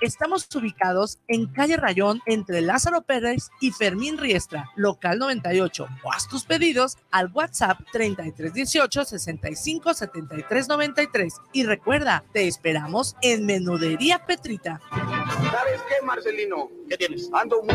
Estamos ubicados en calle Rayón entre Lázaro Pérez y Fermín Riestra, local 98. O haz tus pedidos al WhatsApp 3318 65 73 93. Y recuerda, te esperamos en Menudería Petrita. ¿Sabes qué, Marcelino? ¿Qué tienes? Ando muy...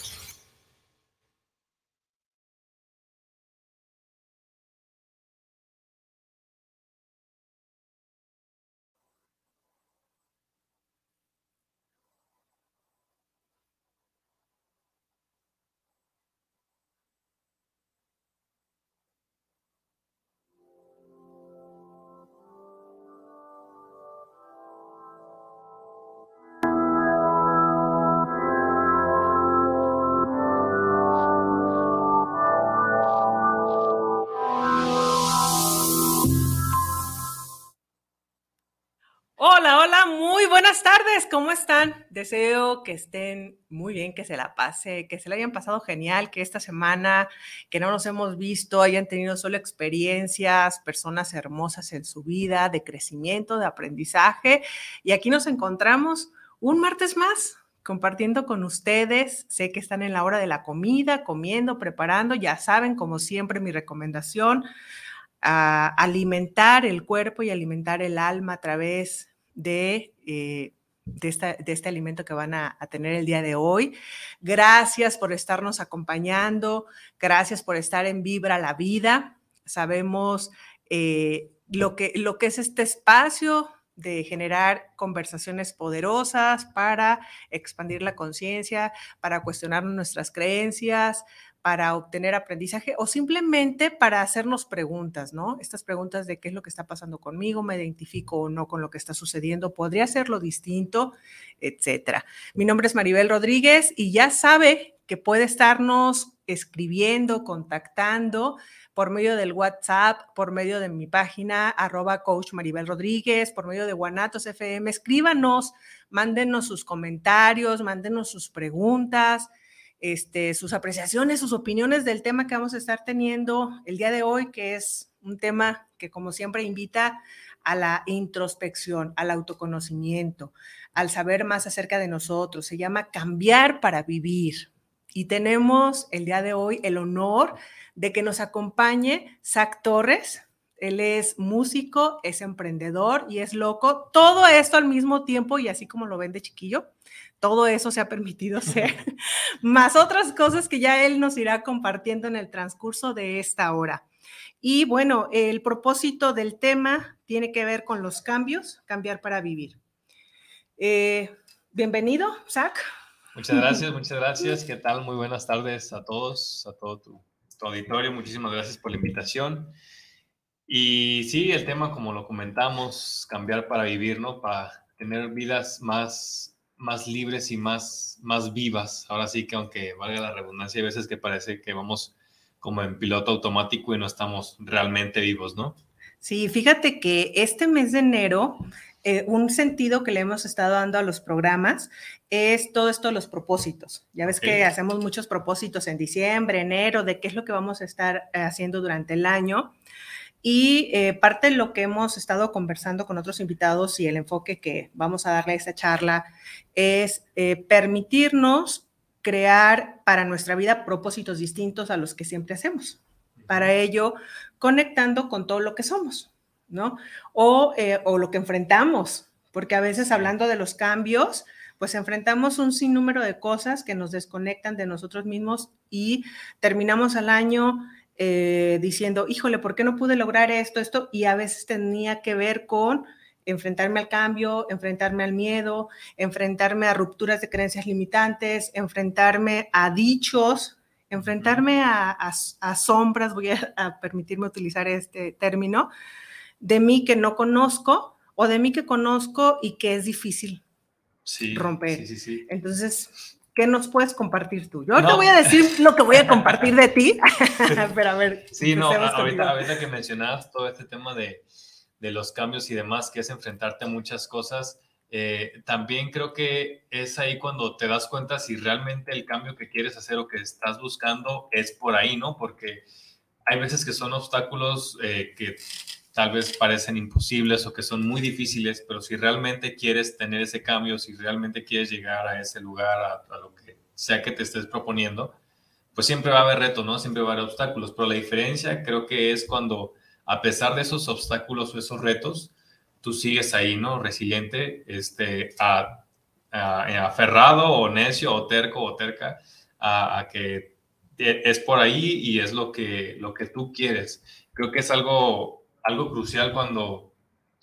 buenas tardes, ¿cómo están? Deseo que estén muy bien, que se la pase, que se la hayan pasado genial, que esta semana que no nos hemos visto hayan tenido solo experiencias, personas hermosas en su vida, de crecimiento, de aprendizaje. Y aquí nos encontramos un martes más compartiendo con ustedes. Sé que están en la hora de la comida, comiendo, preparando. Ya saben, como siempre, mi recomendación, alimentar el cuerpo y alimentar el alma a través de, eh, de, este alimento que van a, tener el día de hoy. Gracias por estarnos acompañando, gracias por estar en Vibra la Vida. Sabemos eh, lo, que, lo que es este espacio de generar conversaciones poderosas para expandir la conciencia, para cuestionar nuestras creencias, para obtener aprendizaje o simplemente para hacernos preguntas, ¿no? Estas preguntas de qué es lo que está pasando conmigo, me identifico o no con lo que está sucediendo, podría hacerlo distinto, etcétera. Mi nombre es Maribel Rodríguez y ya sabe que puede estarnos escribiendo, contactando por medio del WhatsApp, por medio de mi página, arroba coach Maribel Rodríguez, por medio de Guanatos FM. Escríbanos, mándenos sus comentarios, mándenos sus preguntas este, sus apreciaciones, sus opiniones del tema que vamos a estar teniendo el día de hoy, que es un tema que como siempre invita a la introspección, al autoconocimiento, al saber más acerca de nosotros. Se llama cambiar para vivir. Y tenemos el día de hoy el honor de que nos acompañe Zach Torres. Él es músico, es emprendedor y es loco. Todo esto al mismo tiempo y así como lo ven de chiquillo todo eso se ha permitido ser, más otras cosas que ya él nos irá compartiendo en el transcurso de esta hora. Y bueno, el propósito del tema tiene que ver con los cambios, cambiar para vivir. Eh, bienvenido, Zach. Muchas gracias, muchas gracias. ¿Qué tal? Muy buenas tardes a todos, a todo tu, tu auditorio. Muchísimas gracias por la invitación. Y sí, el tema, como lo comentamos, cambiar para vivir, ¿no? Para tener vidas más más libres y más, más vivas. Ahora sí que aunque valga la redundancia, hay veces que parece que vamos como en piloto automático y no estamos realmente vivos, ¿no? Sí, fíjate que este mes de enero, eh, un sentido que le hemos estado dando a los programas es todo esto de los propósitos. Ya ves que hacemos muchos propósitos en diciembre, enero, de qué es lo que vamos a estar eh, haciendo durante el año. Y eh, parte de lo que hemos estado conversando con otros invitados y el enfoque que vamos a darle a esta charla es eh, permitirnos crear para nuestra vida propósitos distintos a los que siempre hacemos. Para ello, conectando con todo lo que somos, ¿no? O, eh, o lo que enfrentamos, porque a veces hablando de los cambios, pues enfrentamos un sinnúmero de cosas que nos desconectan de nosotros mismos y terminamos al año eh, diciendo, híjole, ¿por qué no pude lograr esto, esto? Y a veces tenía que ver con enfrentarme al cambio, enfrentarme al miedo, enfrentarme a rupturas de creencias limitantes, enfrentarme a dichos, enfrentarme a, sombras, voy a, permitirme utilizar este término, de mí que no conozco o de mí que conozco y que es difícil romper. Entonces, ¿Qué nos puedes compartir tú? Yo te voy a decir lo que voy a compartir de ti, pero a ver. Sí, no, ahorita, que mencionabas todo este tema de, de, los cambios y demás, que es enfrentarte a muchas cosas, eh, también creo que es ahí cuando te das cuenta si realmente el cambio que quieres hacer o que estás buscando es por ahí, ¿no? Porque hay veces que son obstáculos eh, que tal vez parecen imposibles o que son muy difíciles, pero si realmente quieres tener ese cambio, si realmente quieres llegar a ese lugar, a, a lo que sea que te estés proponiendo, pues siempre va a haber retos, ¿no? Siempre va a haber obstáculos, pero la diferencia creo que es cuando, a pesar de esos obstáculos o esos retos, tú sigues ahí, ¿no? Resiliente, este, a, aferrado o necio o terco o terca a, que es por ahí y es lo que, lo que tú quieres. Creo que es algo, algo crucial cuando,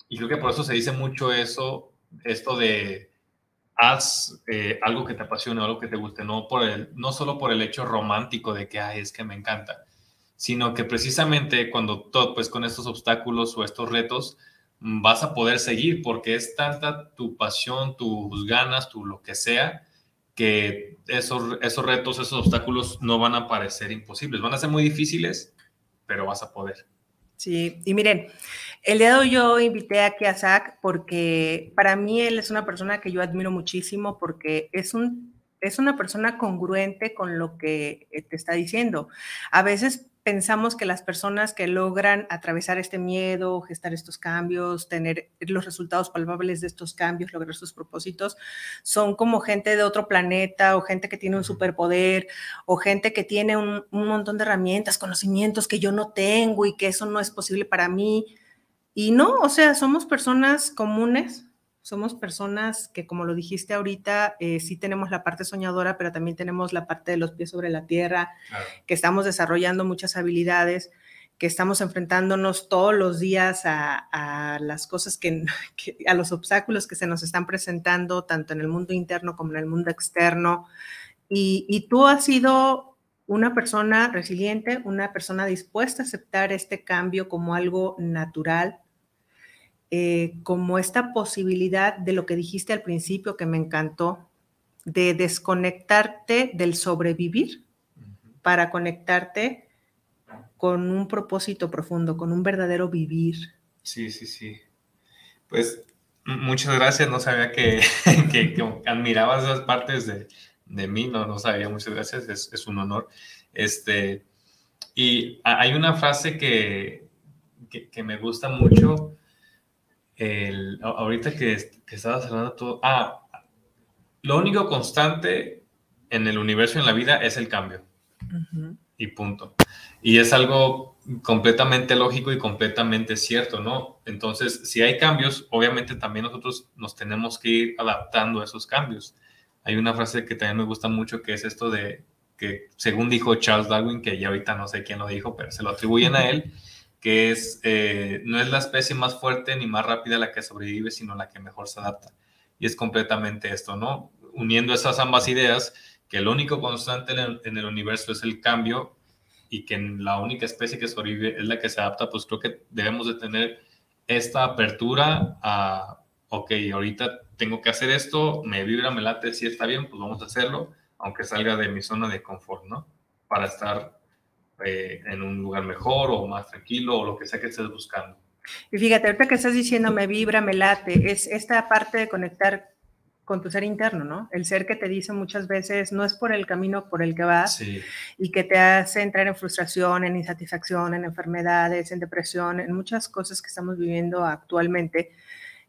y creo que por eso se dice mucho eso, esto de haz eh, algo que te apasione, algo que te guste, no, por el, no solo por el hecho romántico de que, ay, es que me encanta, sino que precisamente cuando todo, pues con estos obstáculos o estos retos, vas a poder seguir porque es tanta tu pasión, tus ganas, tu lo que sea, que esos, esos retos, esos obstáculos no van a parecer imposibles, van a ser muy difíciles, pero vas a poder. Sí, y miren, el día de hoy yo invité aquí a Zach porque para mí él es una persona que yo admiro muchísimo porque es un es una persona congruente con lo que te está diciendo. A veces pensamos que las personas que logran atravesar este miedo, gestar estos cambios, tener los resultados palpables de estos cambios, lograr sus propósitos, son como gente de otro planeta o gente que tiene un superpoder o gente que tiene un, un montón de herramientas, conocimientos que yo no tengo y que eso no es posible para mí. Y no, o sea, somos personas comunes somos personas que, como lo dijiste ahorita, eh, sí tenemos la parte soñadora, pero también tenemos la parte de los pies sobre la tierra, que estamos desarrollando muchas habilidades, que estamos enfrentándonos todos los días a, las cosas que, a los obstáculos que se nos están presentando, tanto en el mundo interno como en el mundo externo. Y, y tú has sido una persona resiliente, una persona dispuesta a aceptar este cambio como algo natural, eh, como esta posibilidad de lo que dijiste al principio que me encantó, de desconectarte del sobrevivir para conectarte con un propósito profundo, con un verdadero vivir. Sí, sí, sí. Pues muchas gracias, no sabía que, que, admirabas esas partes de, de, mí, no, no sabía, muchas gracias, es, es, un honor. Este, y hay una frase que, que me gusta mucho, el, ahorita que, que estabas hablando todo, ah, lo único constante en el universo y en la vida es el cambio. Y punto. Y es algo completamente lógico y completamente cierto, ¿no? Entonces, si hay cambios, obviamente también nosotros nos tenemos que ir adaptando a esos cambios. Hay una frase que también me gusta mucho que es esto de que, según dijo Charles Darwin, que ya ahorita no sé quién lo dijo, pero se lo atribuyen a él, que es, eh, no es la especie más fuerte ni más rápida la que sobrevive, sino la que mejor se adapta. Y es completamente esto, ¿no? Uniendo esas ambas ideas, que el único constante en el, universo es el cambio y que la única especie que sobrevive es la que se adapta, pues creo que debemos de tener esta apertura a, ok, ahorita tengo que hacer esto, me vibra, me late, si está bien, pues vamos a hacerlo, aunque salga de mi zona de confort, ¿no? Para estar eh, en un lugar mejor o más tranquilo o lo que sea que estés buscando. Y fíjate, ahorita que estás diciendo me vibra, me late, es esta parte de conectar con tu ser interno, ¿no? El ser que te dice muchas veces no es por el camino por el que vas y que te hace entrar en frustración, en insatisfacción, en enfermedades, en depresión, en muchas cosas que estamos viviendo actualmente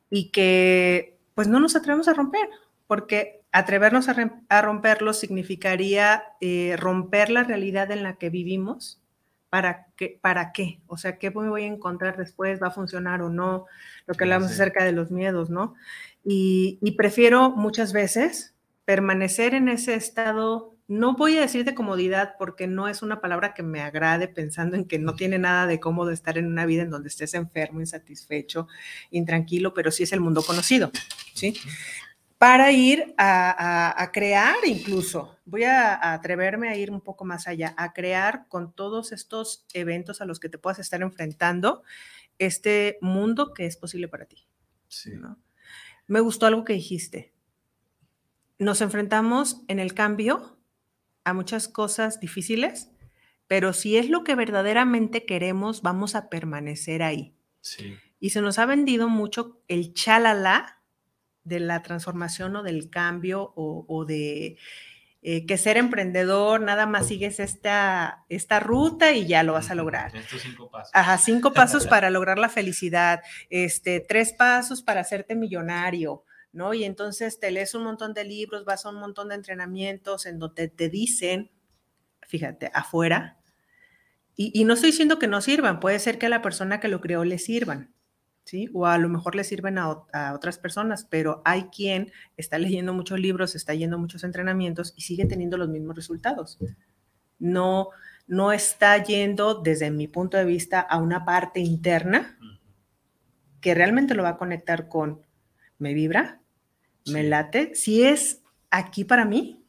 y que pues no nos atrevemos a romper, porque atrevernos a, romperlo significaría eh, romper la realidad en la que vivimos. ¿Para qué? ¿Para qué? O sea, ¿qué me voy a encontrar después? ¿Va a funcionar o no? Lo que hablamos acerca de los miedos, ¿no? Y, prefiero muchas veces permanecer en ese estado, no voy a decir de comodidad porque no es una palabra que me agrade pensando en que no tiene nada de cómodo estar en una vida en donde estés enfermo, insatisfecho, intranquilo, pero sí es el mundo conocido, ¿sí? Para ir a, crear incluso, voy a, atreverme a ir un poco más allá, a crear con todos estos eventos a los que te puedas estar enfrentando este mundo que es posible para ti. Sí. Me gustó algo que dijiste. Nos enfrentamos en el cambio a muchas cosas difíciles, pero si es lo que verdaderamente queremos, vamos a permanecer ahí. Sí. Y se nos ha vendido mucho el chalala de la transformación o del cambio o, de eh, que ser emprendedor, nada más sigues esta, esta ruta y ya lo vas a lograr. Estos cinco pasos. Ajá, cinco pasos para lograr la felicidad, este, tres pasos para hacerte millonario, ¿no? Y entonces te lees un montón de libros, vas a un montón de entrenamientos en donde te dicen, fíjate, afuera, y, y no estoy diciendo que no sirvan, puede ser que a la persona que lo creó le sirvan, o a lo mejor le sirven a, otras personas, pero hay quien está leyendo muchos libros, está yendo a muchos entrenamientos y sigue teniendo los mismos resultados. No, no está yendo, desde mi punto de vista, a una parte interna que realmente lo va a conectar con, ¿me vibra? ¿Me late? Si es aquí para mí.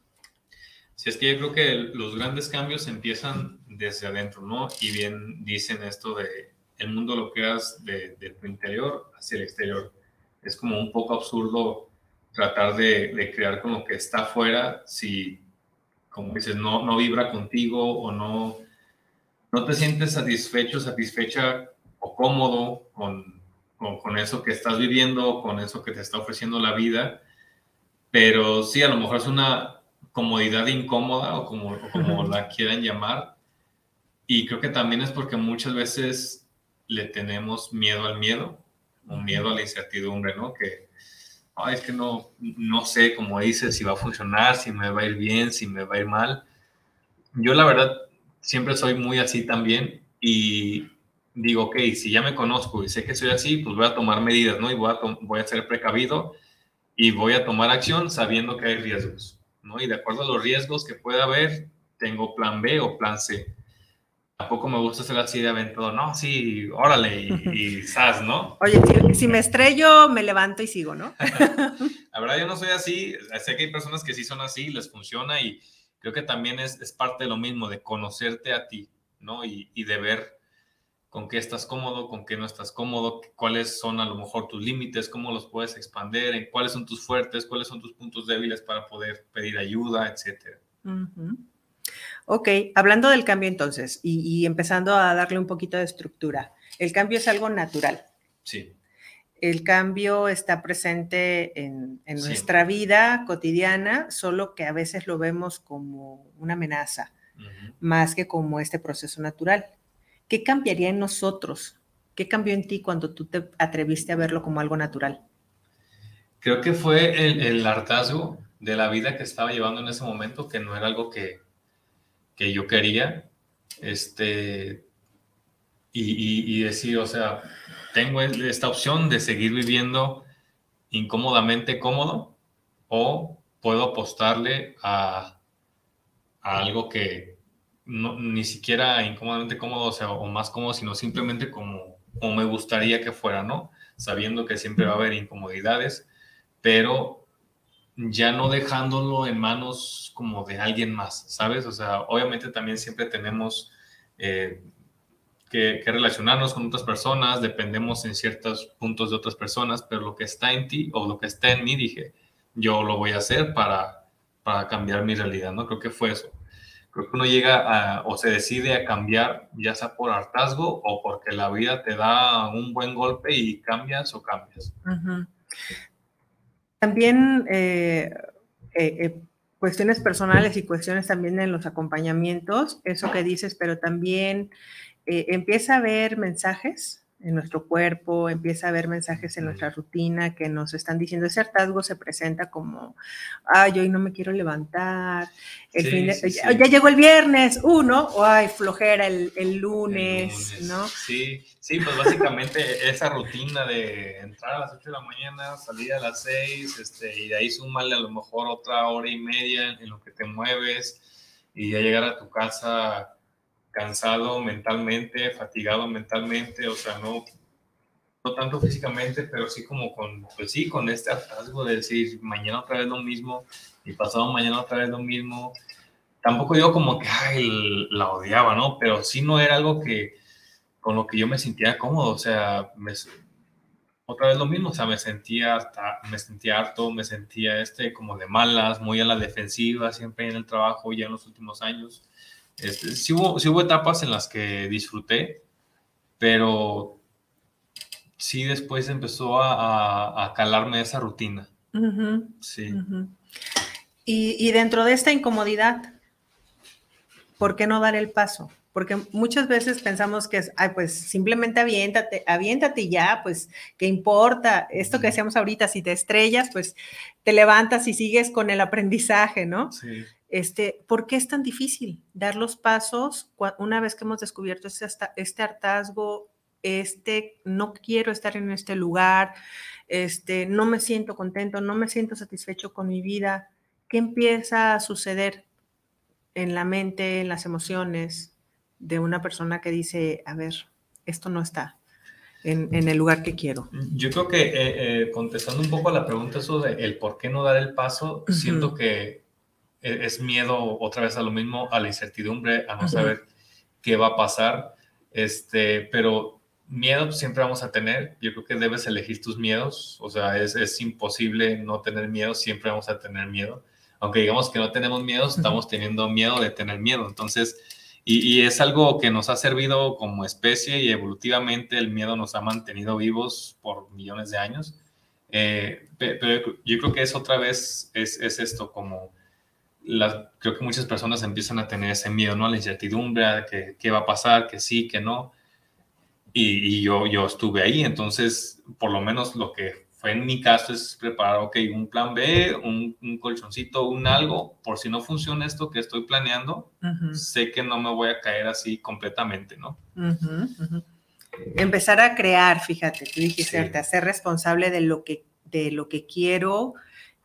Si es que yo creo que los grandes cambios empiezan desde adentro, ¿no? Y bien dicen esto de el mundo lo creas de, de, tu interior hacia el exterior. Es como un poco absurdo tratar de, de, crear con lo que está afuera si, como dices, no, no vibra contigo o no, no te sientes satisfecho, satisfecha o cómodo con, con, con eso que estás viviendo, con eso que te está ofreciendo la vida. Pero sí, a lo mejor es una comodidad incómoda o como, o como la quieran llamar. Y creo que también es porque muchas veces le tenemos miedo al miedo, un miedo a la incertidumbre, ¿no? Que es que no, no sé, como dices, si va a funcionar, si me va a ir bien, si me va a ir mal. Yo la verdad siempre soy muy así también y digo, ok, si ya me conozco y sé que soy así, pues voy a tomar medidas, ¿no? Y voy a, voy a ser precavido y voy a tomar acción sabiendo que hay riesgos, ¿no? Y de acuerdo a los riesgos que pueda haber, tengo plan B o plan C tampoco me gusta ser así de aventado, no, sí, órale, y, y sas, ¿no? Oye, si, me estrello, me levanto y sigo, ¿no? La verdad, yo no soy así, sé que hay personas que sí son así, les funciona y creo que también es, es parte de lo mismo, de conocerte a ti, ¿no? Y, y, de ver con qué estás cómodo, con qué no estás cómodo, cuáles son a lo mejor tus límites, cómo los puedes expandir, en cuáles son tus fuertes, cuáles son tus puntos débiles para poder pedir ayuda, etcétera. Ok, hablando del cambio entonces y, empezando a darle un poquito de estructura. El cambio es algo natural. Sí. El cambio está presente en, nuestra vida cotidiana, solo que a veces lo vemos como una amenaza, más que como este proceso natural. ¿Qué cambiaría en nosotros? ¿Qué cambió en ti cuando tú te atreviste a verlo como algo natural? Creo que fue el, el hartazgo de la vida que estaba llevando en ese momento, que no era algo que, que yo quería, este, y, y, decir, o sea, tengo esta opción de seguir viviendo incómodamente cómodo o puedo apostarle a, a algo que no, ni siquiera incómodamente cómodo, o sea, o más cómodo, sino simplemente como, como me gustaría que fuera, ¿no? Sabiendo que siempre va a haber incomodidades, pero ya no dejándolo en manos como de alguien más, ¿sabes? O sea, obviamente también siempre tenemos eh, que, relacionarnos con otras personas, dependemos en ciertos puntos de otras personas, pero lo que está en ti o lo que está en mí, dije, yo lo voy a hacer para, para cambiar mi realidad, ¿no? Creo que fue eso. Creo que uno llega o se decide a cambiar, ya sea por hartazgo o porque la vida te da un buen golpe y cambias o cambias. También eh, eh, eh, cuestiones personales y cuestiones también en los acompañamientos, eso que dices, pero también empieza a haber mensajes en nuestro cuerpo, empieza a haber mensajes en nuestra rutina que nos están diciendo, ese hartazgo se presenta como, ay, hoy no me quiero levantar, el fin ya, llegó el viernes, uno, o ay, flojera el, el, lunes, ¿no? Sí, sí, pues básicamente esa rutina de entrar a las 8 de la mañana, salir a las 6, este, y de ahí sumarle a lo mejor otra hora y media en lo que te mueves, y ya llegar a tu casa cansado mentalmente, fatigado mentalmente, o sea, no, no tanto físicamente, pero sí como con, pues sí, con este hartazgo de decir, mañana otra vez lo mismo, y pasado mañana otra vez lo mismo. Tampoco digo como que, ay, la odiaba, ¿no? Pero sí no era algo que, con lo que yo me sentía cómodo, o sea, me, otra vez lo mismo, o sea, me sentía, me sentía harto, me sentía este como de malas, muy a la defensiva, siempre en el trabajo, ya en los últimos años. Este, sí, hubo, hubo etapas en las que disfruté, pero sí después empezó a, a, calarme esa rutina, Sí. y, y dentro de esta incomodidad, ¿por qué no dar el paso? Porque muchas veces pensamos que es, ay, pues simplemente aviéntate, aviéntate y ya, pues, ¿qué importa? Esto que decíamos ahorita, si te estrellas, pues te levantas y sigues con el aprendizaje, ¿no? Sí. Este, ¿Por qué es tan difícil dar los pasos una vez que hemos descubierto este, este hartazgo, este, no quiero estar en este lugar, este, no me siento contento, no me siento satisfecho con mi vida? ¿Qué empieza a suceder en la mente, en las emociones, de una persona que dice, a ver, esto no está en, el lugar que quiero. Yo creo que eh, eh, contestando un poco a la pregunta, eso de el por qué no dar el paso, siento que e, es miedo otra vez a lo mismo, a la incertidumbre, a no saber qué va a pasar, este, pero miedo siempre vamos a tener, yo creo que debes elegir tus miedos, o sea, es, es imposible no tener miedo, siempre vamos a tener miedo, aunque digamos que no tenemos miedo, estamos teniendo miedo de tener miedo, entonces y, es algo que nos ha servido como especie y evolutivamente el miedo nos ha mantenido vivos por millones de años. Eh, pero yo creo que es otra vez, es, es esto como, creo que muchas personas empiezan a tener ese miedo, ¿no? La incertidumbre, que qué va a pasar, que sí, que no. Y, y, yo, yo estuve ahí, entonces por lo menos lo que fue en mi caso es preparar, ok, un plan B, un, un colchoncito, un algo, por si no funciona esto que estoy planeando, sé que no me voy a caer así completamente, ¿no? Empezar a crear, fíjate, tú dijiste, sí. a ser responsable de lo, que, de lo que quiero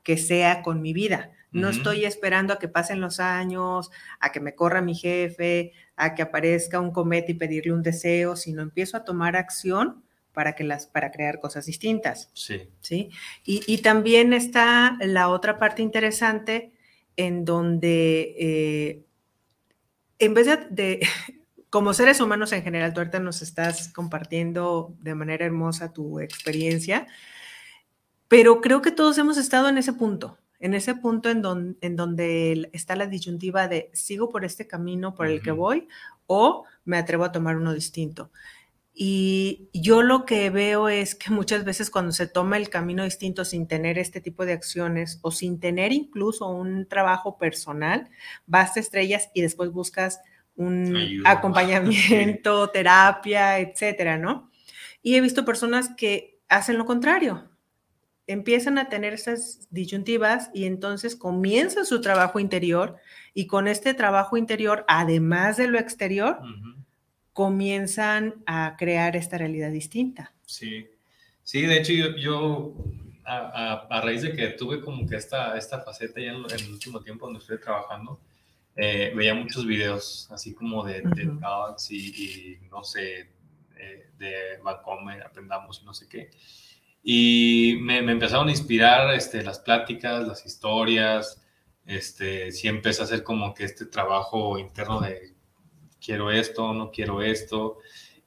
que sea con mi vida. No estoy esperando a que pasen los años, a que me corra mi jefe, a que aparezca un cometa y pedirle un deseo, sino empiezo a tomar acción para, que las, para crear cosas distintas. Sí. ¿sí? Y, también está la otra parte interesante en donde, eh, en vez de, como seres humanos en general, tú ahorita nos estás compartiendo de manera hermosa tu experiencia, pero creo que todos hemos estado en ese punto, en ese punto en, en donde está la disyuntiva de sigo por este camino por el que voy o me atrevo a tomar uno distinto. Y yo lo que veo es que muchas veces cuando se toma el camino distinto sin tener este tipo de acciones o sin tener incluso un trabajo personal, vas a estrellas y después buscas un acompañamiento, terapia, etcétera, ¿no? Y he visto personas que hacen lo contrario. Empiezan a tener esas disyuntivas y entonces comienzan su trabajo interior y con este trabajo interior, además de lo exterior, comienzan a crear esta realidad distinta. Sí, sí, de hecho yo, yo a, raíz de que tuve como que esta, esta faceta ya en, el último tiempo donde estoy trabajando, eh, veía muchos videos así como de, uh y, no sé, eh, de Bancomer, aprendamos no sé qué. Y me, me, empezaron a inspirar este, las pláticas, las historias, este, sí empecé a hacer como que este trabajo interno de quiero esto, no quiero esto,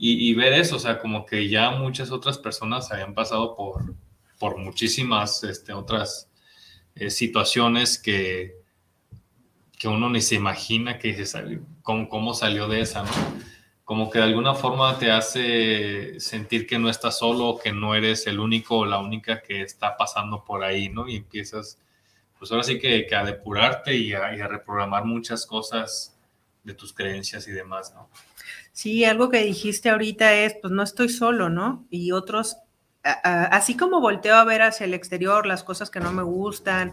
y, ver eso, o sea, como que ya muchas otras personas habían pasado por, por muchísimas este, otras eh, situaciones que, que uno ni se imagina que dice, cómo, cómo salió de esa. Como que de alguna forma te hace sentir que no estás solo, que no eres el único o la única que está pasando por ahí, ¿no? Y empiezas, pues ahora sí que, que a depurarte y a reprogramar muchas cosas de tus creencias y demás, ¿no? Sí, algo que dijiste ahorita es, pues no estoy solo, ¿no? Y otros, así como volteo a ver hacia el exterior las cosas que no me gustan,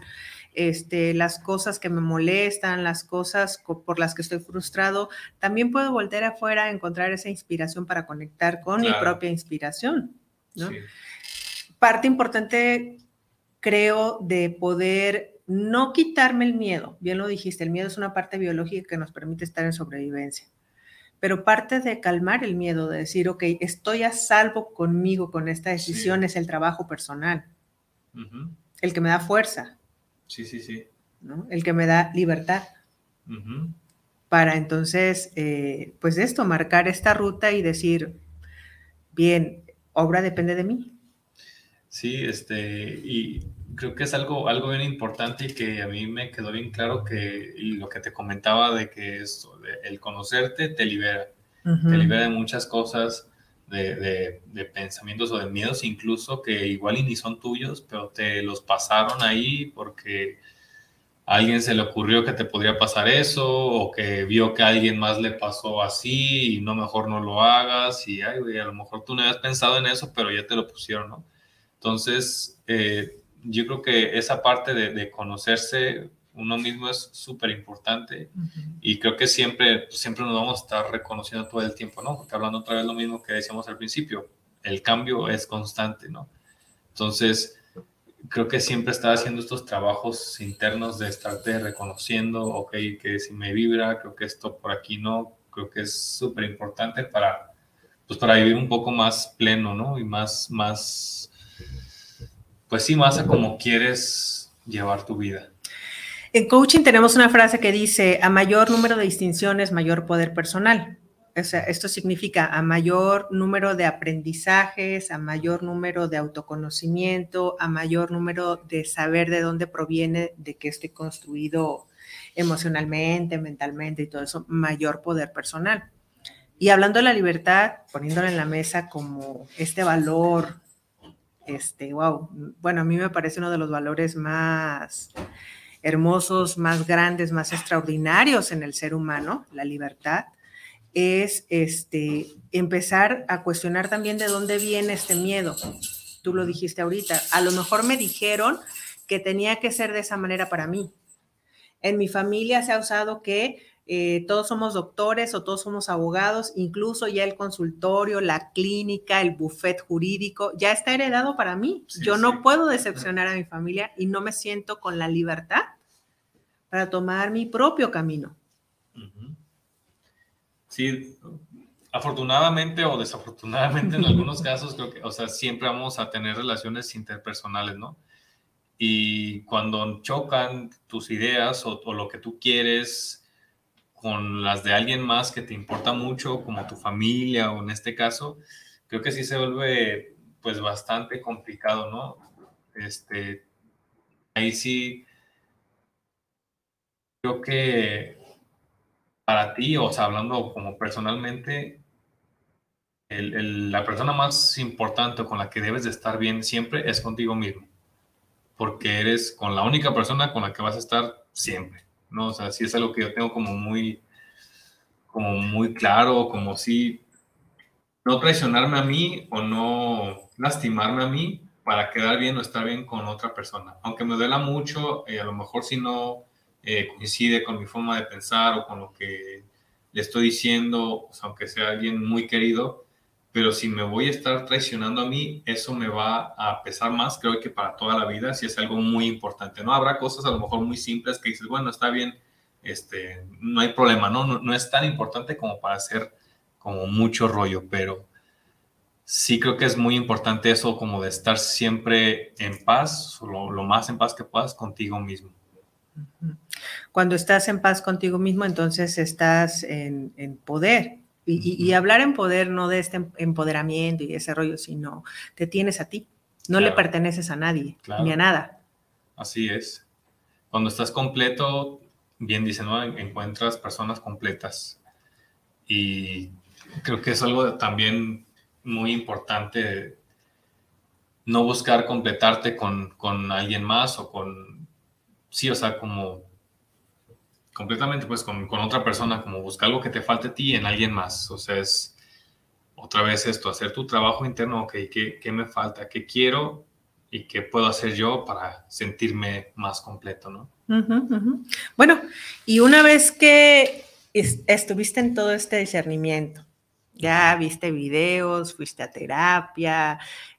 este, las cosas que me molestan, las cosas por las que estoy frustrado, también puedo voltear afuera a encontrar esa inspiración para conectar con mi propia inspiración, ¿no? Parte importante, creo, de poder no quitarme el miedo, bien lo dijiste, el miedo es una parte biológica que nos permite estar en sobrevivencia, pero parte de calmar el miedo, de decir, ok, estoy a salvo conmigo con esta decisión, es el trabajo personal, el que me da fuerza. Sí, sí, sí. El que me da libertad. Para entonces, eh, pues esto, marcar esta ruta y decir, bien, obra depende de mí. Sí, este, y creo que es algo, algo bien importante y que a mí me quedó bien claro que y lo que te comentaba de que esto, el conocerte te libera, te libera de muchas cosas, de, de, pensamientos o de miedos incluso que igual y ni son tuyos, pero te los pasaron ahí porque a alguien se le ocurrió que te podría pasar eso o que vio que a alguien más le pasó así y no mejor no lo hagas y ay, a lo mejor tú no habías pensado en eso, pero ya te lo pusieron, ¿no? Entonces, eh, yo creo que esa parte de, de conocerse uno mismo es súper importante y creo que siempre, siempre nos vamos a estar reconociendo todo el tiempo, ¿no? Porque hablando otra vez lo mismo que decíamos al principio, el cambio es constante, ¿no? Entonces, creo que siempre estar haciendo estos trabajos internos de estarte reconociendo, ok, que si me vibra, creo que esto por aquí no, creo que es súper importante para, pues para vivir un poco más pleno, ¿no? Y más, más, pues sí, más a quieres llevar tu vida. En coaching tenemos una frase que dice, a mayor número de distinciones, mayor poder personal. O sea, esto significa a mayor número de aprendizajes, a mayor número de autoconocimiento, a mayor número de saber de dónde proviene, de qué estoy construido emocionalmente, mentalmente y todo eso, mayor poder personal. Y hablando de la libertad, poniéndola en la mesa como este valor, este, wow, bueno, a mí me parece uno de los valores más hermosos, más grandes, más extraordinarios en el ser humano, la libertad, es este, empezar a cuestionar también de dónde viene este miedo. Tú lo dijiste ahorita. A lo mejor me dijeron que tenía que ser de esa manera para mí. En mi familia se ha usado que eh, todos somos doctores o todos somos abogados, incluso ya el consultorio, la clínica, el buffet jurídico, ya está heredado para mí. Yo no puedo decepcionar a mi familia y no me siento con la libertad para tomar mi propio camino. Sí, afortunadamente o desafortunadamente en algunos casos creo que, o sea, siempre vamos a tener relaciones interpersonales, ¿no? Y cuando chocan tus ideas o, o, lo que tú quieres con las de alguien más que te importa mucho, como tu familia o en este caso, creo que sí se vuelve pues bastante complicado, ¿no? Este, ahí sí creo que para ti, o sea, hablando como personalmente, la persona más importante con la que debes de estar bien siempre es contigo mismo, porque eres con la única persona con la que vas a estar siempre, ¿no? O sea, si es algo que yo tengo como muy, como muy claro, como si no traicionarme a mí o no lastimarme a mí para quedar bien o estar bien con otra persona. Aunque me duela mucho, eh, a lo mejor si no eh, coincide con mi forma de pensar o con lo que le estoy diciendo, aunque sea alguien muy querido, pero si me voy a estar traicionando a mí, eso me va a pesar más, creo que para toda la vida, si es algo muy importante, ¿no? Habrá cosas a lo mejor muy simples que dices, bueno, está bien, este, no hay problema, ¿no? No, es tan importante como para hacer como mucho rollo, pero sí creo que es muy importante eso como de estar siempre en paz, lo, lo más en paz que puedas contigo mismo. Cuando estás en paz contigo mismo, entonces estás en, poder. Y, hablar en poder no de este empoderamiento y ese rollo, sino te tienes a ti. No le perteneces a nadie, ni a nada. Así es. Cuando estás completo, bien dicen, ¿no? encuentras personas completas. Y creo que es algo también muy importante no buscar completarte con, con alguien más o con sí, o sea, como completamente pues con, con, otra persona, como buscar algo que te falte a ti en alguien más. O sea, es otra vez esto, hacer tu trabajo interno, ok, ¿qué, qué me falta? ¿Qué quiero? ¿Y qué puedo hacer yo para sentirme más completo, no? Bueno, y una vez que estuviste en todo este discernimiento, ya viste videos, fuiste a terapia,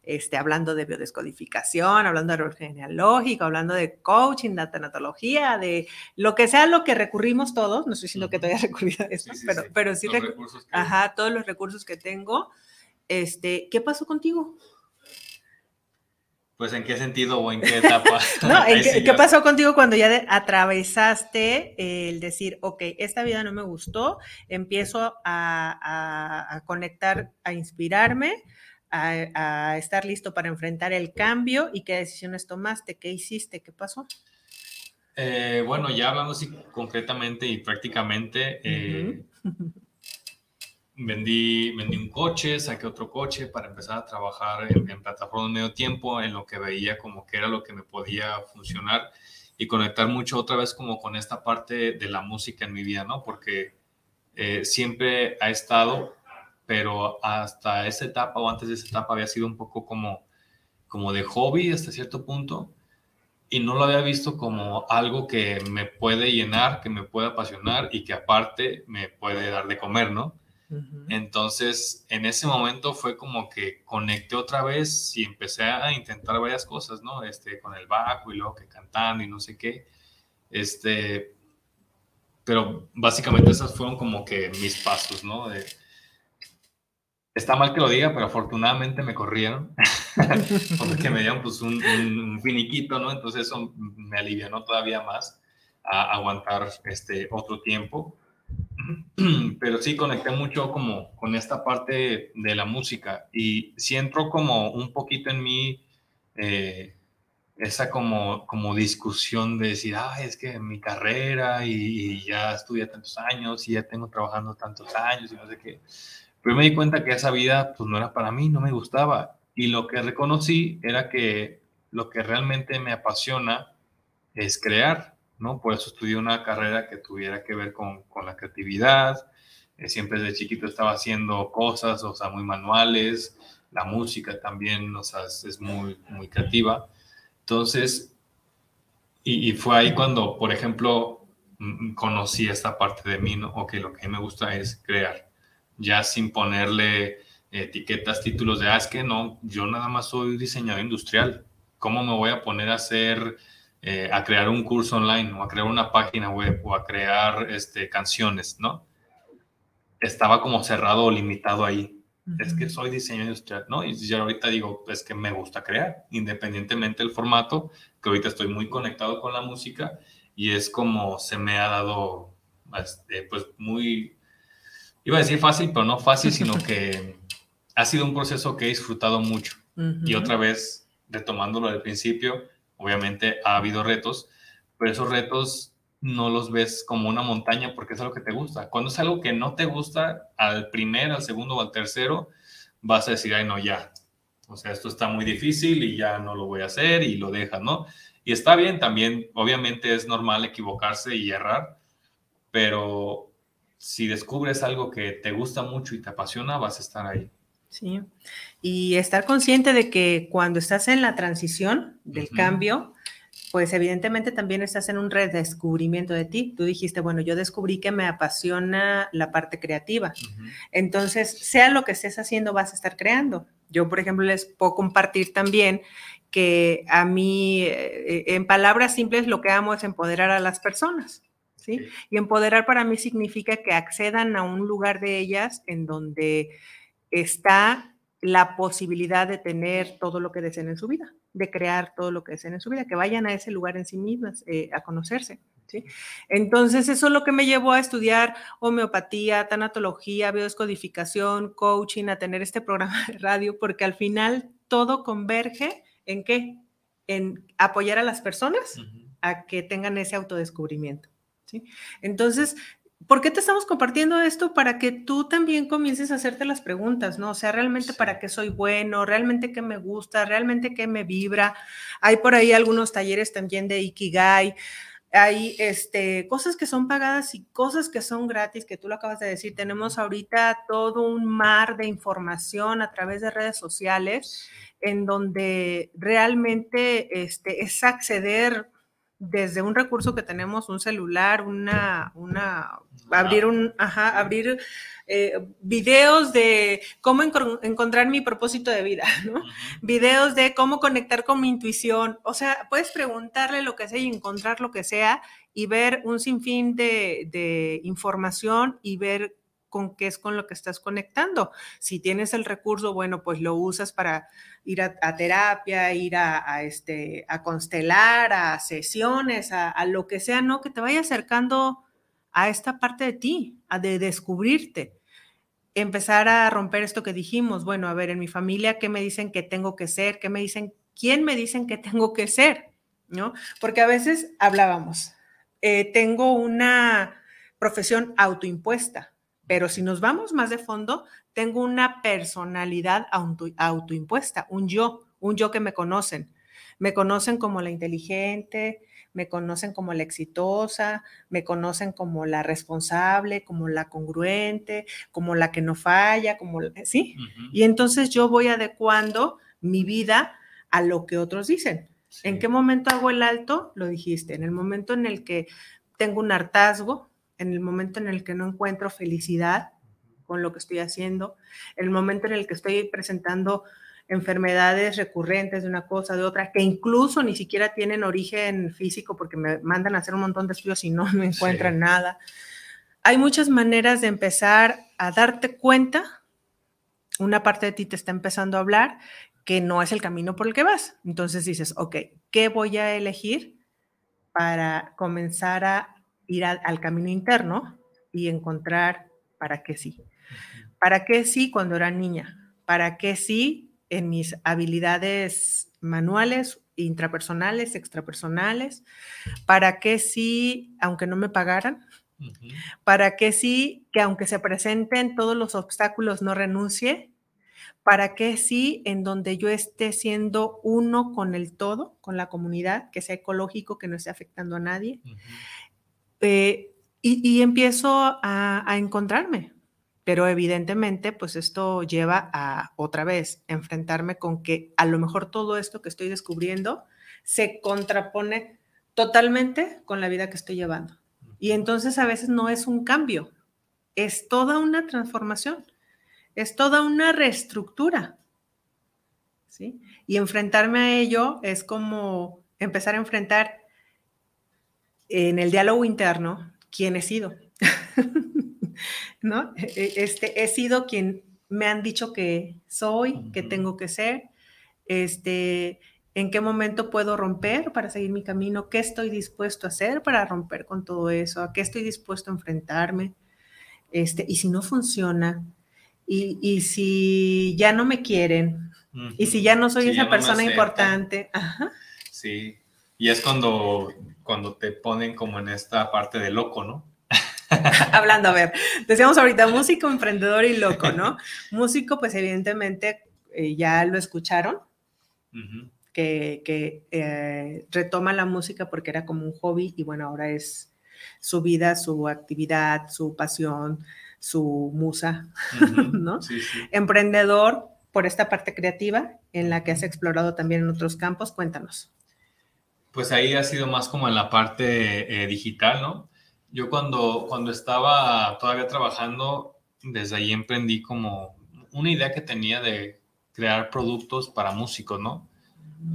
este, hablando de biodescodificación, hablando de árbol genealógico, hablando de coaching, de tanatología, de lo que sea lo que recurrimos todos, no estoy diciendo que te haya recurrido a eso, pero, sí, pero sí, ajá, todos los recursos que tengo, este, ¿qué pasó contigo? Pues en qué sentido o en qué etapa. no, qué, pasó contigo cuando ya atravesaste el decir, ok, esta vida no me gustó, empiezo a, conectar, a inspirarme, a, estar listo para enfrentar el cambio y qué decisiones tomaste, qué hiciste, qué pasó? Eh, bueno, ya hablando así concretamente y prácticamente, eh, vendí, vendí un coche, saqué otro coche para empezar a trabajar en, en plataformas medio tiempo, en lo que veía como que era lo que me podía funcionar y conectar mucho otra vez como con esta parte de la música en mi vida, ¿no? Porque eh, siempre ha estado, pero hasta esa etapa o antes de esa etapa había sido un poco como, como de hobby hasta cierto punto y no lo había visto como algo que me puede llenar, que me puede apasionar y que aparte me puede dar de comer, ¿no? Entonces, en ese momento fue como que conecté otra vez y empecé a intentar varias cosas, ¿no? Este, con el bajo y luego que cantando y no sé qué. Este, pero básicamente esos fueron como que mis pasos, ¿no? Está mal que lo diga, pero afortunadamente me corrieron, porque me dieron pues un, un, finiquito, ¿no? Entonces eso me alivianó todavía más a aguantar este otro tiempo. pero sí conecté mucho como con esta parte de la música y sí entró como un poquito en mí eh, esa como, como discusión de decir, ah, es que mi carrera y, ya estudié tantos años y ya tengo trabajando tantos años y no sé qué. Pero me di cuenta que esa vida pues no era para mí, no me gustaba. Y lo que reconocí era que lo que realmente me apasiona es crear ¿no? Por eso estudié una carrera que tuviera que ver con, con la creatividad. Eh, siempre desde chiquito estaba haciendo cosas, o sea, muy manuales. La música también, o sea, es, muy, muy creativa. Entonces, y, fue ahí cuando, por ejemplo, conocí esta parte de mí, ¿no? Ok, lo que me gusta es crear, ya sin ponerle etiquetas, títulos de, ah, es que no, yo nada más soy diseñador industrial. ¿Cómo me voy a poner a hacer eh, a crear un curso online o a crear una página web o a crear este, canciones, ¿no? Estaba como cerrado o limitado ahí. Es que soy diseñador industrial, ¿no? Y ya ahorita digo, es que me gusta crear, independientemente del formato, que ahorita estoy muy conectado con la música y es como se me ha dado, este, pues muy, iba a decir fácil, pero no fácil, sino que ha sido un proceso que he disfrutado mucho. Y otra vez, retomándolo del principio, Obviamente ha habido retos, pero esos retos no los ves como una montaña porque es algo que te gusta. Cuando es algo que no te gusta, al primer, al segundo o al tercero, vas a decir, ay, no, ya. O sea, esto está muy difícil y ya no lo voy a hacer y lo dejas, ¿no? Y está bien también, obviamente es normal equivocarse y errar, pero si descubres algo que te gusta mucho y te apasiona, vas a estar ahí. Sí, y estar consciente de que cuando estás en la transición del cambio, pues evidentemente también estás en un redescubrimiento de ti. Tú dijiste, bueno, yo descubrí que me apasiona la parte creativa. Entonces, sea lo que estés haciendo, vas a estar creando. Yo, por ejemplo, les puedo compartir también que a mí, eh, en palabras simples, lo que amo es empoderar a las personas. ¿Sí? Y empoderar para mí significa que accedan a un lugar de ellas en donde está la posibilidad de tener todo lo que deseen en su vida, de crear todo lo que deseen en su vida, que vayan a ese lugar en sí mismas, eh, a conocerse. ¿sí? Entonces, eso es lo que me llevó a estudiar homeopatía, tanatología, biodescodificación, coaching, a tener este programa de radio, porque al final todo converge en qué? En apoyar a las personas a que tengan ese autodescubrimiento. ¿Sí? Entonces, ¿Por qué te estamos compartiendo esto? Para que tú también comiences a hacerte las preguntas, ¿no? O sea, realmente para qué soy bueno, realmente qué me gusta, realmente qué me vibra. Hay por ahí algunos talleres también de Ikigai. Hay este, cosas que son pagadas y cosas que son gratis, que tú lo acabas de decir. Tenemos ahorita todo un mar de información a través de redes sociales en donde realmente este, es acceder desde un recurso que tenemos, un celular, una, una abrir un, ajá, abrir eh, videos de cómo encontrar mi propósito de vida, ¿no? Videos de cómo conectar con mi intuición. O sea, puedes preguntarle lo que sea y encontrar lo que sea y ver un sinfín de, de información y ver con qué es con lo que estás conectando. Si tienes el recurso, bueno, pues lo usas para ir a, terapia, ir a, este, a constelar, a sesiones, a, lo que sea, ¿no? Que te vaya acercando a esta parte de ti, a de descubrirte. Empezar a romper esto que dijimos, bueno, a ver, en mi familia, ¿qué me dicen que tengo que ser? ¿Qué me dicen? ¿Quién me dicen que tengo que ser? ¿No? Porque a veces hablábamos, eh, tengo una profesión autoimpuesta, Pero si nos vamos más de fondo, tengo una personalidad auto, autoimpuesta, un yo, un yo que me conocen. Me conocen como la inteligente, me conocen como la exitosa, me conocen como la responsable, como la congruente, como la que no falla, como, ¿sí? Y entonces yo voy adecuando mi vida a lo que otros dicen. ¿En qué momento hago el alto? Lo dijiste, en el momento en el que tengo un hartazgo, en el momento en el que no encuentro felicidad con lo que estoy haciendo, el momento en el que estoy presentando enfermedades recurrentes de una cosa, de otra, que incluso ni siquiera tienen origen físico porque me mandan a hacer un montón de estudios y no me encuentran nada. Hay muchas maneras de empezar a darte cuenta, una parte de ti te está empezando a hablar, que no es el camino por el que vas. Entonces dices, ok, ¿qué voy a elegir para comenzar a ir al camino interno y encontrar para qué sí. ¿Para qué sí cuando era niña? ¿Para qué sí en mis habilidades manuales, intrapersonales, extrapersonales? ¿Para qué sí aunque no me pagaran? ¿Para qué sí que aunque se presenten todos los obstáculos no renuncie? ¿Para qué sí en donde yo esté siendo uno con el todo, con la comunidad, que sea ecológico, que no esté afectando a nadie? Eh, y, empiezo a, encontrarme. Pero evidentemente, pues esto lleva a otra vez enfrentarme con que a lo mejor todo esto que estoy descubriendo se contrapone totalmente con la vida que estoy llevando. Y entonces a veces no es un cambio, es toda una transformación, es toda una reestructura. ¿sí? Y enfrentarme a ello es como empezar a enfrentar en el diálogo interno quién he sido. ¿No? E, e, este, he sido quien me han dicho que soy, que tengo que ser, este, en qué momento puedo romper para seguir mi camino, qué estoy dispuesto a hacer para romper con todo eso, a qué estoy dispuesto a enfrentarme, este, y si no funciona, y, si ya no me quieren, y si ya no soy esa persona importante. Sí, y es cuando cuando te ponen como en esta parte de loco, ¿no? Hablando, a ver, decíamos ahorita músico, emprendedor y loco, ¿no? músico, pues evidentemente eh, ya lo escucharon, que, eh, retoma la música porque era como un hobby y bueno, ahora es su vida, su actividad, su pasión, su musa, ¿no? Emprendedor por esta parte creativa en la que has explorado también en otros campos, cuéntanos. Pues ahí ha sido más como en la parte eh, digital, ¿no? Yo cuando, cuando estaba todavía trabajando, desde ahí emprendí como una idea que tenía de crear productos para músicos, ¿no?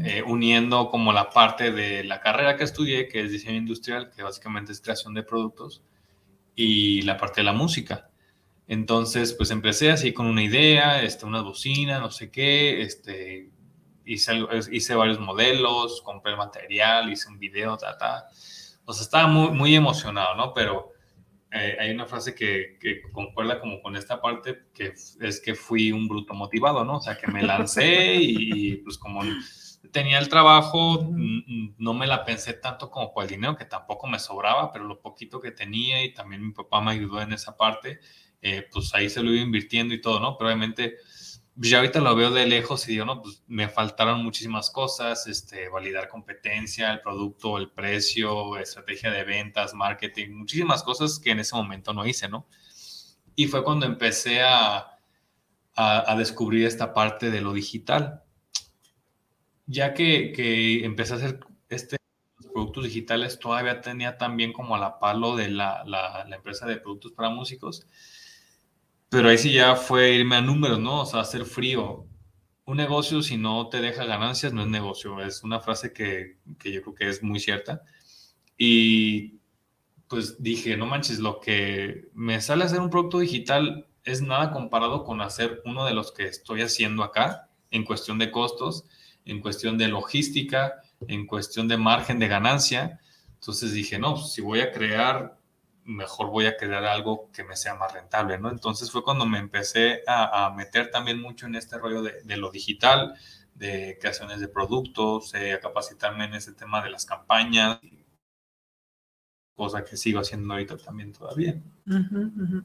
Eh, uniendo como la parte de la carrera que estudié, que es diseño industrial, que básicamente es creación de productos, y la parte de la música. Entonces, pues empecé así con una idea, este, una bocina, no sé qué, este, hice, hice varios modelos, compré el material, hice un video, ta, ta. O sea, estaba muy, muy emocionado, ¿no? Pero eh, hay una frase que, que, concuerda como con esta parte, que es que fui un bruto motivado, ¿no? O sea, que me lancé y, pues como tenía el trabajo, no me la pensé tanto como por el dinero, que tampoco me sobraba, pero lo poquito que tenía y también mi papá me ayudó en esa parte, eh, pues ahí se lo iba invirtiendo y todo, ¿no? Pero obviamente ya ahorita lo veo de lejos y digo, no, pues me faltaron muchísimas cosas, este, validar competencia, el producto, el precio, estrategia de ventas, marketing, muchísimas cosas que en ese momento no hice, ¿no? Y fue cuando empecé a, a, descubrir esta parte de lo digital. Ya que, que empecé a hacer este, productos digitales, todavía tenía también como a la palo de la, la, la empresa de productos para músicos pero ahí sí ya fue irme a números, ¿no? O sea, hacer frío. Un negocio, si no te deja ganancias, no es negocio. Es una frase que, que yo creo que es muy cierta. Y pues dije, no manches, lo que me sale hacer un producto digital es nada comparado con hacer uno de los que estoy haciendo acá en cuestión de costos, en cuestión de logística, en cuestión de margen de ganancia. Entonces dije, no, pues, si voy a crear mejor voy a crear algo que me sea más rentable, ¿no? Entonces fue cuando me empecé a, meter también mucho en este rollo de, lo digital, de creaciones de productos, a capacitarme en ese tema de las campañas, cosa que sigo haciendo ahorita también todavía.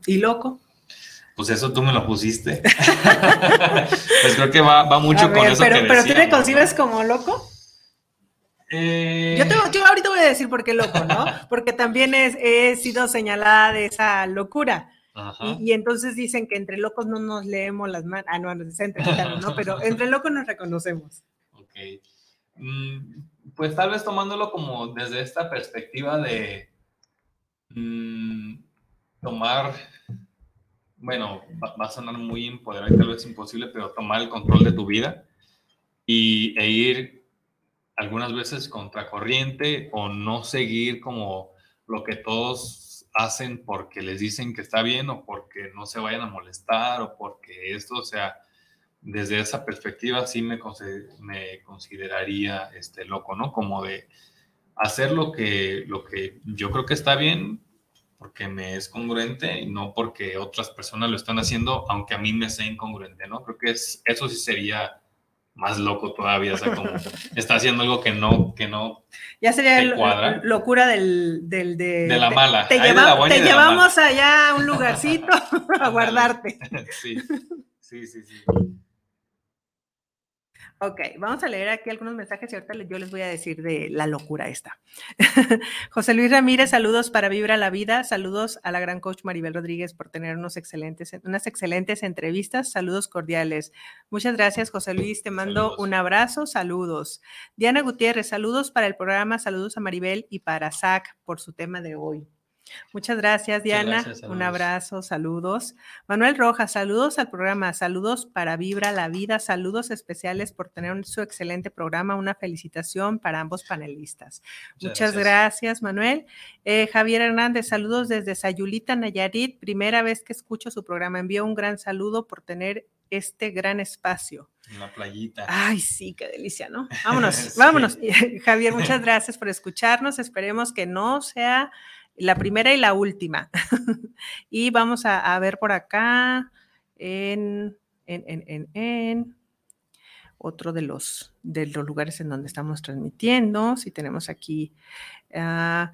¿Y loco? Pues eso tú me lo pusiste. pues creo que va, va mucho con eso. Pero, que pero tú ¿no? concibes como loco. Eh, Yo, te- yo ahorita voy a decir por qué loco, ¿no? Porque también es- he sido señalada de esa locura. Y, y entonces dicen que entre locos no nos leemos las manos. Ah, no, no, es entre gitanos, ¿no? Pero entre locos nos reconocemos. Ok. Mm, pues tal vez tomándolo como desde esta perspectiva de mm, tomar, bueno, va, va a sonar muy empoderado y tal vez imposible, pero tomar el control de tu vida y, e ir algunas veces contracorriente o no seguir como lo que todos hacen porque les dicen que está bien o porque no se vayan a molestar o porque esto, o sea, desde esa perspectiva sí me, me consideraría este, loco, ¿no? Como de hacer lo que, lo que yo creo que está bien porque me es congruente y no porque otras personas lo están haciendo, aunque a mí me sea incongruente, ¿no? Creo que es, eso sí sería más loco todavía, o sea, como está haciendo algo que no, que no, Ya sería ¿Te lo- cuadra? locura del, del de, De la mala. Te, lleva- la la llevamos allá a un lugarcito a guardarte. sí, sí, sí, sí. Ok, vamos a leer aquí algunos mensajes y ahorita yo les voy a decir de la locura esta. José Luis Ramírez, saludos para Vibra la Vida, saludos a la gran coach Maribel Rodríguez por tener unos excelentes, unas excelentes entrevistas, saludos cordiales. Muchas gracias, José Luis, te mando Saludos. un abrazo, saludos. Diana Gutiérrez, saludos para el programa, saludos a Maribel y para Zach por su tema de hoy. Muchas gracias, Diana. gracias, un abrazo, saludos. Manuel Rojas, saludos al programa, saludos para Vibra la Vida, saludos especiales por tener su excelente programa, una felicitación para ambos panelistas. Muchas, gracias. Manuel. Eh, Javier Hernández, saludos desde Sayulita, Nayarit, primera vez que escucho su programa. Envío un gran saludo por tener este gran espacio. En la playita. Ay, sí, qué delicia, ¿no? Vámonos, Sí. vámonos. Javier, muchas gracias por escucharnos. Esperemos que no sea la primera y la última. y vamos a, ver por acá en, en, en, en, otro de los, de los lugares en donde estamos transmitiendo. Si tenemos aquí. ah,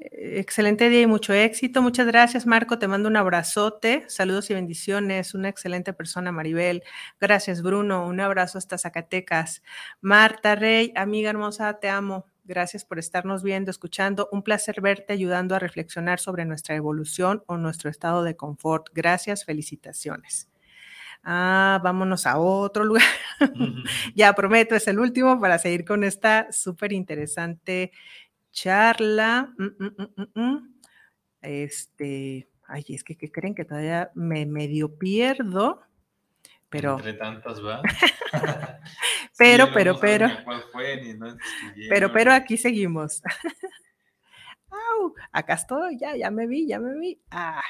excelente día y mucho éxito. Muchas gracias, Marco. Te mando un abrazote. Saludos y bendiciones. Una excelente persona, Maribel. Gracias, Bruno. Un abrazo hasta Zacatecas. Marta Rey, amiga hermosa, te amo. Gracias por estarnos viendo, escuchando. Un placer verte ayudando a reflexionar sobre nuestra evolución o nuestro estado de confort. Gracias, felicitaciones. Ah, vámonos a otro lugar. ya prometo, es el último para seguir con esta súper interesante charla. Mm, mm, mm, mm, mm. Este, ay, es que, ¿qué creen? Que todavía me medio pierdo, pero, Entre tantas, ¿va? Pero, Sí, pero, no pero. cuál fue, ni escribieron. pero, pero aquí seguimos. Au, acá estoy, ya, ya me vi, ya me vi. Ah.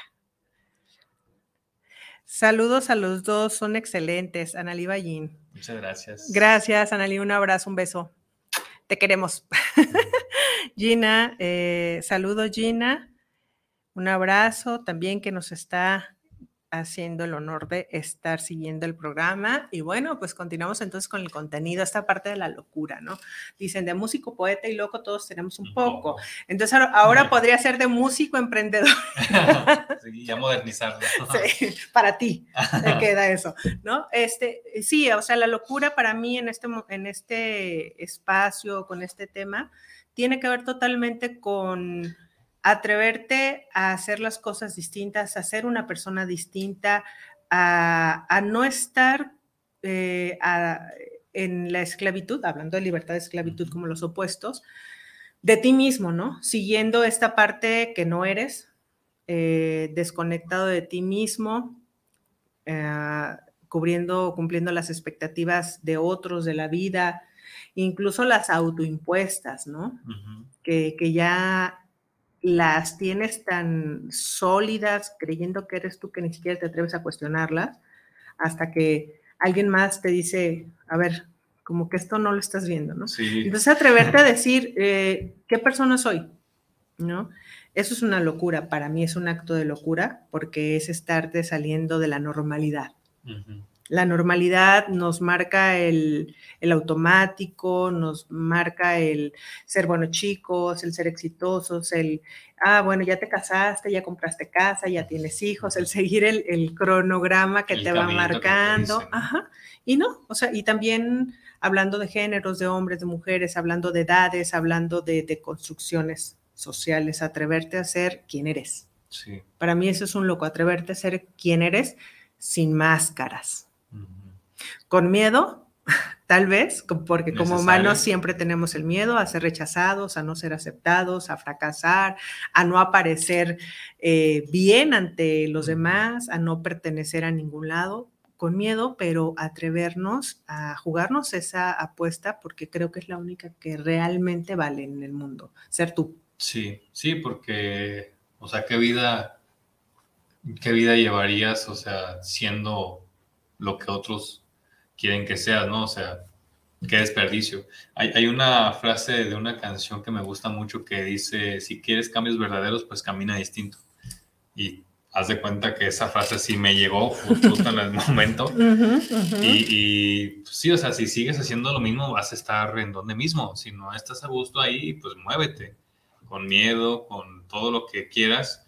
Saludos a los dos, son excelentes. Analí Ballín. Muchas gracias. Gracias, Analí, un abrazo, un beso. Te queremos. Gina, eh, saludo Gina, un abrazo también que nos está haciendo el honor de estar siguiendo el programa. Y bueno, pues continuamos entonces con el contenido, esta parte de la locura, ¿no? Dicen de músico, poeta y loco, todos tenemos un poco. Entonces ahora, podría ser de músico emprendedor. sí, ya modernizarlo. Sí, para ti te queda eso, ¿no? Este, sí, o sea, la locura para mí en este, en este espacio, con este tema, tiene que ver totalmente con atreverte a hacer las cosas distintas, a ser una persona distinta, a, a no estar eh, a- en la esclavitud, hablando de libertad de esclavitud como los opuestos, de ti mismo, ¿no? Siguiendo esta parte que no eres, eh, desconectado de ti mismo, eh, cubriendo, cumpliendo las expectativas de otros, de la vida, incluso las autoimpuestas, ¿no? Que, que ya las tienes tan sólidas, creyendo que eres tú que ni siquiera te atreves a cuestionarlas, hasta que alguien más te dice, a ver, como que esto no lo estás viendo, ¿no? Sí. Entonces, atreverte a decir, eh, ¿qué persona soy? ¿No? Eso es una locura, para mí es un acto de locura porque es estarte saliendo de la normalidad. La normalidad nos marca el, el, automático, nos marca el ser buenos chicos, el ser exitosos, el, ah, bueno, ya te casaste, ya compraste casa, ya tienes hijos, el seguir el, el cronograma que te va marcando. Te Ajá. Y no, o sea, y también hablando de géneros, de hombres, de mujeres, hablando de edades, hablando de, de construcciones sociales, atreverte a ser quien eres. Sí. Para mí eso es un loco, atreverte a ser quien eres sin máscaras. Con miedo, tal vez, porque como humanos siempre tenemos el miedo a ser rechazados, a no ser aceptados, a fracasar, a no aparecer eh, bien ante los demás, a no pertenecer a ningún lado, con miedo, pero atrevernos a jugarnos esa apuesta porque creo que es la única que realmente vale en el mundo, ser tú. Sí, sí, porque, o sea, ¿qué vida, qué vida llevarías, o sea, siendo lo que otros quieren que seas, ¿no? O sea, qué desperdicio. Hay, hay, una frase de una canción que me gusta mucho que dice, si quieres cambios verdaderos, pues camina distinto. Y haz de cuenta que esa frase sí me llegó justo en el momento. Y, y pues sí, o sea, si sigues haciendo lo mismo, vas a estar en donde mismo. Si no estás a gusto ahí, pues muévete con miedo, con todo lo que quieras,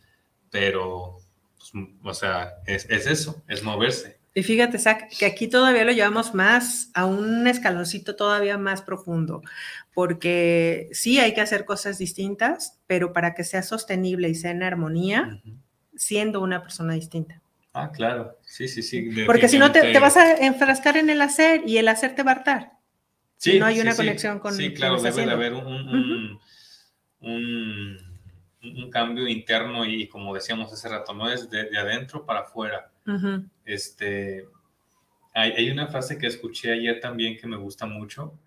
pero, pues, o sea, es, es, eso, es moverse. Y fíjate, Zach, que aquí todavía lo llevamos más a un escaloncito todavía más profundo, porque sí hay que hacer cosas distintas, pero para que sea sostenible y sea en armonía, siendo una persona distinta. Ah, claro, sí, sí, sí. Porque si no te, te, vas a enfrascar en el hacer y el hacer te va a hartar. Sí, si no hay una conexión con Sí, claro, debe de haber un, un, un, cambio interno y como decíamos hace rato, no es de, de adentro para afuera. Este, hay, hay, una frase que escuché ayer también que me gusta mucho,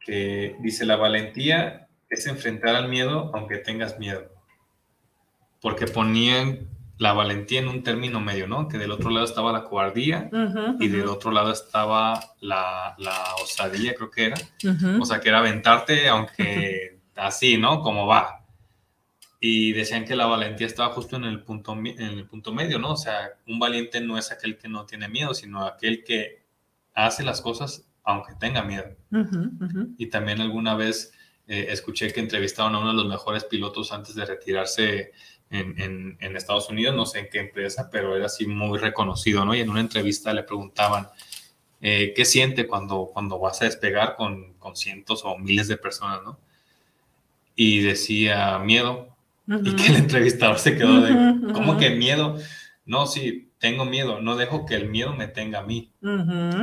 que dice, la valentía es enfrentar al miedo aunque tengas miedo. Porque ponían la valentía en un término medio, ¿no? Que del otro lado estaba la cobardía y del otro lado estaba la, la osadía, creo que era. O sea, que era aventarte aunque así, ¿no? Como va. Y decían que la valentía estaba justo en el, punto, en el punto medio, ¿no? O sea, un valiente no es aquel que no tiene miedo, sino aquel que hace las cosas aunque tenga miedo. Y también alguna vez eh, escuché que entrevistaron a uno de los mejores pilotos antes de retirarse en, en, Estados Unidos, no sé en qué empresa, pero era así muy reconocido, ¿no? Y en una entrevista le preguntaban, eh, ¿qué siente cuando, cuando vas a despegar con, con cientos o miles de personas, ¿no? y decía miedo. Y que el entrevistador se quedó de, ¿cómo que miedo? No, sí, tengo miedo, no dejo que el miedo me tenga a mí.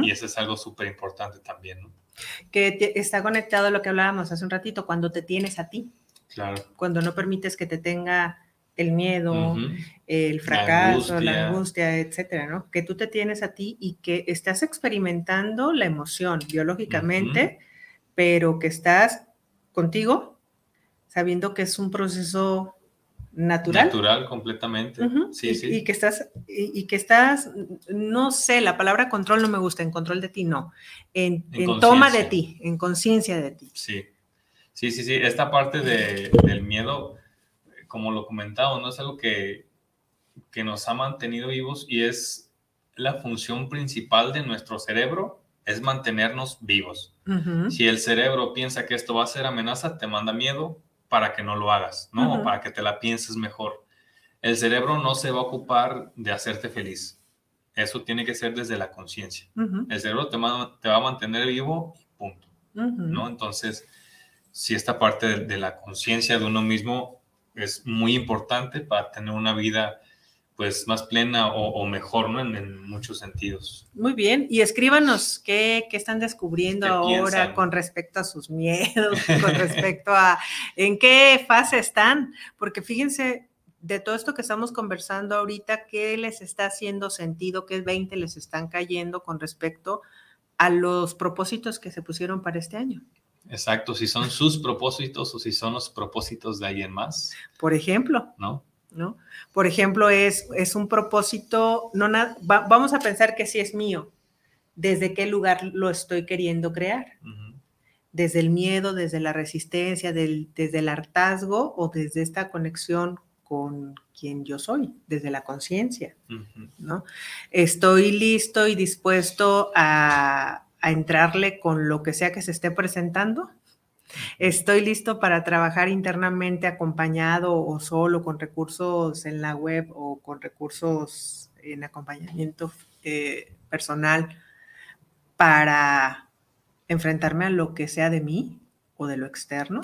Y eso es algo súper importante también, ¿no? Que está conectado a lo que hablábamos hace un ratito, cuando te tienes a ti. Claro. Cuando no permites que te tenga el miedo, el fracaso, la angustia. etcétera, ¿no? Que tú te tienes a ti y que estás experimentando la emoción biológicamente, pero que estás contigo, sabiendo que es un proceso natural. Natural, completamente. Sí, y, sí. Y que estás, y, que estás, no sé, la palabra control no me gusta, en control de ti no, en, toma de ti, en conciencia de ti. Sí, sí, sí, sí. Esta parte de, del miedo, como lo comentaba, no es algo que, que nos ha mantenido vivos y es la función principal de nuestro cerebro es mantenernos vivos. Si el cerebro piensa que esto va a ser amenaza, te manda miedo, para que no lo hagas, ¿no? para que te la pienses mejor. El cerebro no se va a ocupar de hacerte feliz. Eso tiene que ser desde la conciencia. El cerebro te, te, va a mantener vivo, punto. ¿no? Entonces, si esta parte de, la conciencia de uno mismo es muy importante para tener una vida pues más plena o, mejor, ¿no? En, muchos sentidos. Muy bien, y escríbanos qué, qué están descubriendo ahora con respecto a sus miedos, con respecto a en qué fase están, porque fíjense de todo esto que estamos conversando ahorita, qué les está haciendo sentido, qué 20 les están cayendo con respecto a los propósitos que se pusieron para este año. Exacto, si son sus propósitos o si son los propósitos de alguien más. Por ejemplo. ¿No? ¿No? Por ejemplo, es, es un propósito, no vamos a pensar que sí es mío, desde qué lugar lo estoy queriendo crear. Desde el miedo, desde la resistencia, desde el hartazgo o desde esta conexión con quien yo soy, desde la conciencia, ¿no? Estoy listo y dispuesto a, a entrarle con lo que sea que se esté presentando. Estoy listo para trabajar internamente acompañado o solo con recursos en la web o con recursos en acompañamiento eh, personal para enfrentarme a lo que sea de mí o de lo externo.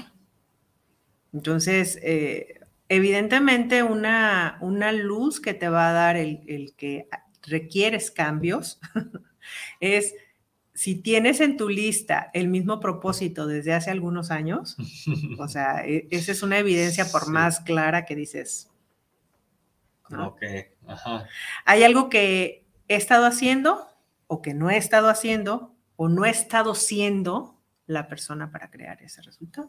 Entonces, eh, evidentemente una, una, luz que te va a dar el, el que requieres cambios es si tienes en tu lista el mismo propósito desde hace algunos años, o sea, e, esa es una evidencia por más clara que dices. Ok, ajá. Hay algo que he estado haciendo o que no he estado haciendo o no he estado siendo la persona para crear ese resultado.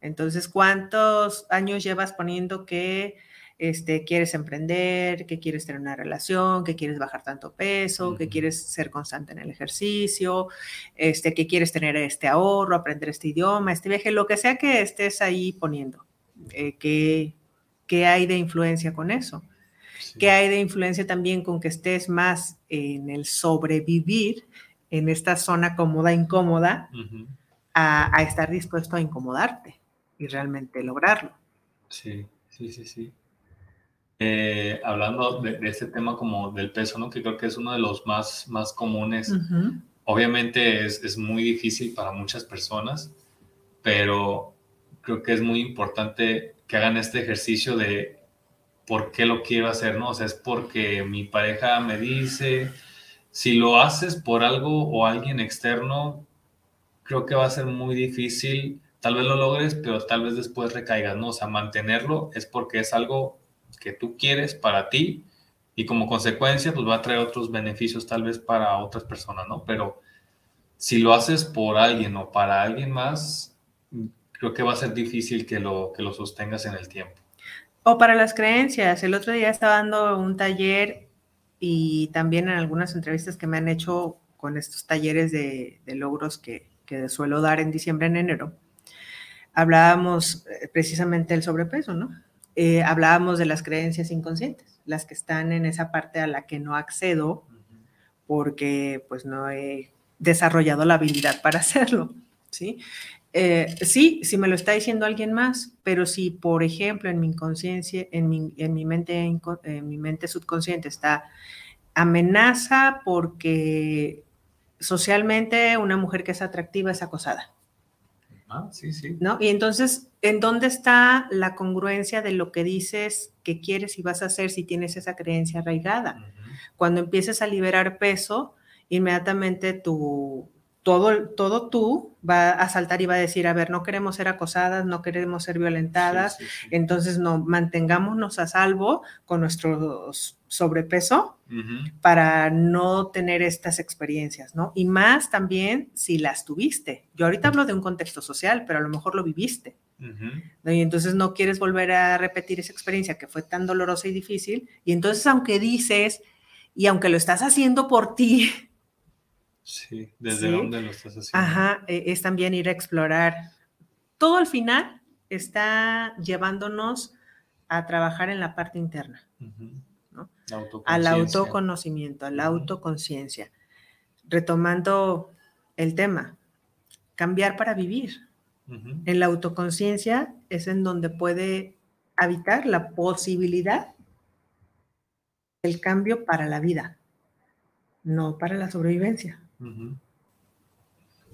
Entonces, ¿cuántos años llevas poniendo que este, quieres emprender, que quieres tener una relación, que quieres bajar tanto peso, que quieres ser constante en el ejercicio, este, que quieres tener este ahorro, aprender este idioma, este viaje, lo que sea que estés ahí poniendo. Eh, ¿qué, hay de influencia con eso? ¿Qué hay de influencia también con que estés más en el sobrevivir en esta zona cómoda, incómoda, a, a estar dispuesto a incomodarte y realmente lograrlo? Sí, sí, sí, sí. Eh, hablando de, este tema como del peso, ¿no? Que creo que es uno de los más, más comunes. Obviamente es, es, muy difícil para muchas personas, pero creo que es muy importante que hagan este ejercicio de por qué lo quiero hacer, ¿no? O sea, es porque mi pareja me dice, si lo haces por algo o alguien externo, creo que va a ser muy difícil. Tal vez lo logres, pero tal vez después recaigas, ¿no? O sea, mantenerlo es porque es algo que tú quieres para ti y como consecuencia pues va a traer otros beneficios tal vez para otras personas, ¿no? Pero si lo haces por alguien o para alguien más, creo que va a ser difícil que lo, que lo sostengas en el tiempo. O para las creencias. El otro día estaba dando un taller y también en algunas entrevistas que me han hecho con estos talleres de, logros que, que suelo dar en diciembre, en enero, hablábamos eh, precisamente del sobrepeso, ¿no? Eh, hablábamos de las creencias inconscientes, las que están en esa parte a la que no accedo porque pues no he desarrollado la habilidad para hacerlo, ¿sí? Eh, sí, si me lo está diciendo alguien más, pero si, por ejemplo, en mi inconsciencia, en mi, en mi, mente, en mi mente subconsciente está amenaza porque socialmente una mujer que es atractiva es acosada. Ah, sí, sí. ¿No? Y entonces, ¿en dónde está la congruencia de lo que dices que quieres y vas a hacer si tienes esa creencia arraigada? Cuando empieces a liberar peso, inmediatamente tu, todo, todo tú va a saltar y va a decir, a ver, no queremos ser acosadas, no queremos ser violentadas, entonces no, mantengámonos a salvo con nuestro sobrepeso para no tener estas experiencias, ¿no? Y más también si las tuviste. Yo ahorita hablo de un contexto social, pero a lo mejor lo viviste. Y entonces no quieres volver a repetir esa experiencia que fue tan dolorosa y difícil. Y entonces, aunque dices, y aunque lo estás haciendo por ti, Sí, desde dónde lo estás haciendo. Ajá, e, es también ir a explorar. Todo al final está llevándonos a trabajar en la parte interna, ¿no? al autoconocimiento, a la autoconciencia. Retomando el tema, cambiar para vivir. En la autoconciencia es en donde puede habitar la posibilidad del cambio para la vida, no para la sobrevivencia.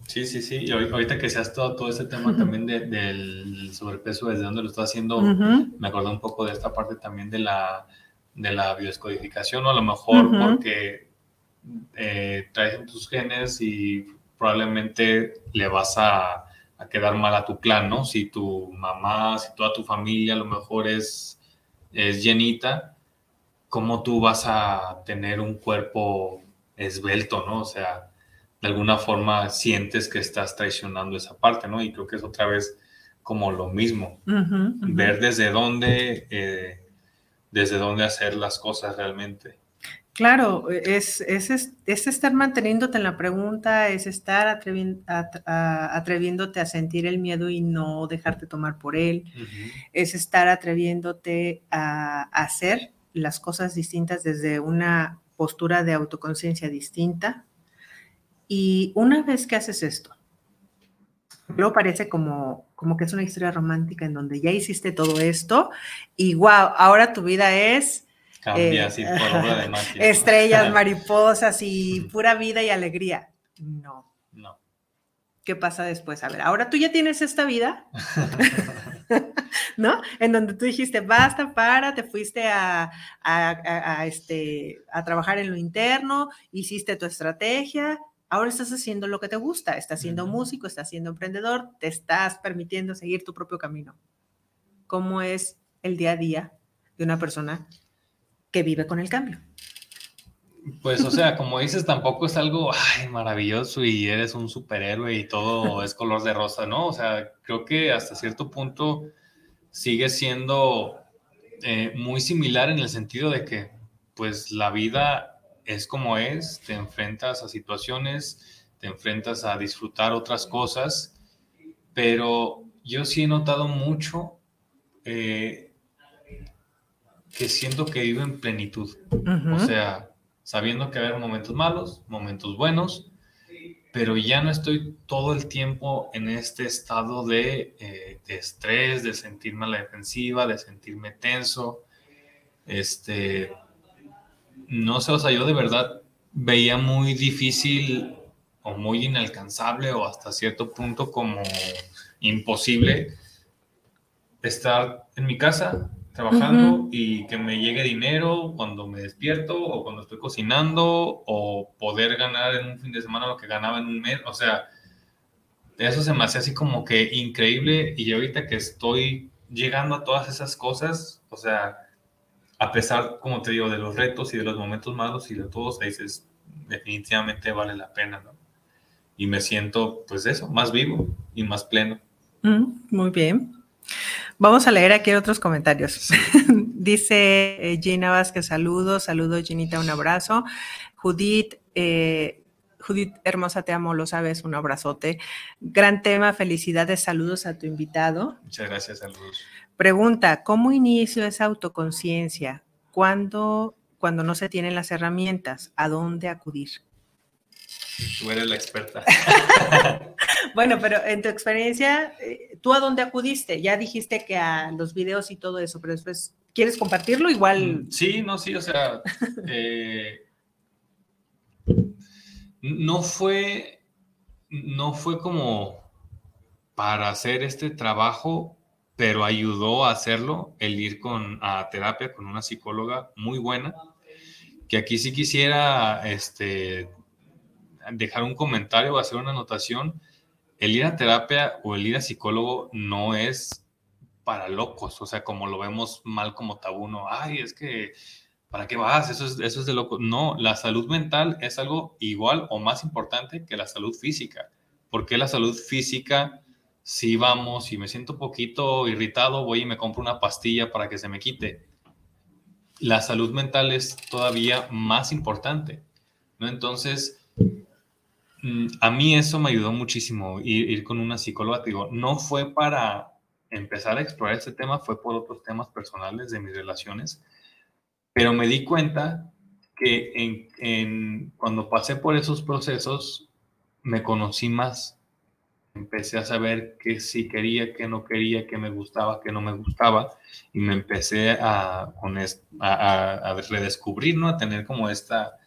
Sí, sí, sí. Y ahorita que se ha todo, todo este tema también del sobrepeso, desde dónde lo está haciendo, me acordé un poco de esta parte también de la, de la biodescodificación, o a lo mejor porque eh, traes tus genes y probablemente le vas a, a, quedar mal a tu clan, ¿no? Si tu mamá, si toda tu familia a lo mejor es, es llenita, ¿cómo tú vas a tener un cuerpo esbelto, ¿no? O sea, de alguna forma sientes que estás traicionando esa parte, ¿no? Y creo que es otra vez como lo mismo, ver desde dónde, eh, desde dónde hacer las cosas realmente. Claro, es, es, es, estar manteniéndote en la pregunta, es estar atreviéndote a sentir el miedo y no dejarte tomar por él, es estar atreviéndote a, hacer las cosas distintas desde una postura de autoconciencia distinta. Y una vez que haces esto, luego parece como, como que es una historia romántica en donde ya hiciste todo esto y wow, ahora tu vida es Cambia eh, así por obra de magia. Estrellas, mariposas y pura vida y alegría. No. No. ¿Qué pasa después? A ver, ahora tú ya tienes esta vida, ¿no? En donde tú dijiste, basta, para, te fuiste a, este, a trabajar en lo interno, hiciste tu estrategia, ahora estás haciendo lo que te gusta, estás siendo músico, estás siendo emprendedor, te estás permitiendo seguir tu propio camino. ¿Cómo es el día a día de una persona que vive con el cambio. Pues, o sea, como dices, tampoco es algo maravilloso y eres un superhéroe y todo es color de rosa, ¿no? O sea, creo que hasta cierto punto sigue siendo eh, muy similar en el sentido de que, pues, la vida es como es, te enfrentas a situaciones, te enfrentas a disfrutar otras cosas, pero yo sí he notado mucho eh, que siento que vivo en plenitud. O sea, sabiendo que haber momentos malos, momentos buenos, pero ya no estoy todo el tiempo en este estado de, eh, de, estrés, de sentirme a la defensiva, de sentirme tenso. Este, no sé, o sea, yo de verdad veía muy difícil o muy inalcanzable o hasta cierto punto como imposible estar en mi casa trabajando y que me llegue dinero cuando me despierto o cuando estoy cocinando o poder ganar en un fin de semana lo que ganaba en un mes. O sea, eso se me hace así como que increíble y ahorita que estoy llegando a todas esas cosas, o sea, a pesar, como te digo, de los retos y de los momentos malos y de todos, dices, definitivamente vale la pena, ¿no? Y me siento, pues eso, más vivo y más pleno. muy bien. Vamos a leer aquí otros comentarios. Dice eh, Gina Vázquez, saludos, saludos Ginita, un abrazo. Judith, eh, Judith, hermosa, te amo, lo sabes, un abrazote. Gran tema, felicidades, saludos a tu invitado. Muchas gracias, saludos. Pregunta, ¿cómo inicio esa autoconciencia? ¿Cuándo, cuando no se tienen las herramientas? ¿A dónde acudir? Tú eres la experta. bueno, pero en tu experiencia, eh, ¿tú a dónde acudiste? Ya dijiste que a los videos y todo eso, pero después, ¿quieres compartirlo? Igual. Mm, sí, no, sí, o sea, eh, no fue, no fue como para hacer este trabajo, pero ayudó a hacerlo el ir con a terapia con una psicóloga muy buena que aquí sí quisiera este, dejar un comentario o hacer una anotación, el ir a terapia o el ir a psicólogo no es para locos, o sea, como lo vemos mal como tabú, no, ay, es que, ¿para qué vas? Eso es, eso es de loco. No, la salud mental es algo igual o más importante que la salud física. porque la salud física? Si vamos y me siento un poquito irritado, voy y me compro una pastilla para que se me quite. La salud mental es todavía más importante, ¿no? Entonces, Mm, a mí eso me ayudó muchísimo, ir, con una psicóloga. Digo, no fue para empezar a explorar este tema, fue por otros temas personales de mis relaciones, pero me di cuenta que cuando pasé por esos procesos, me conocí más. Empecé a saber qué sí quería, qué no quería, qué me gustaba, qué no me gustaba, y me empecé a, con a, redescubrir, ¿no? A tener como esta,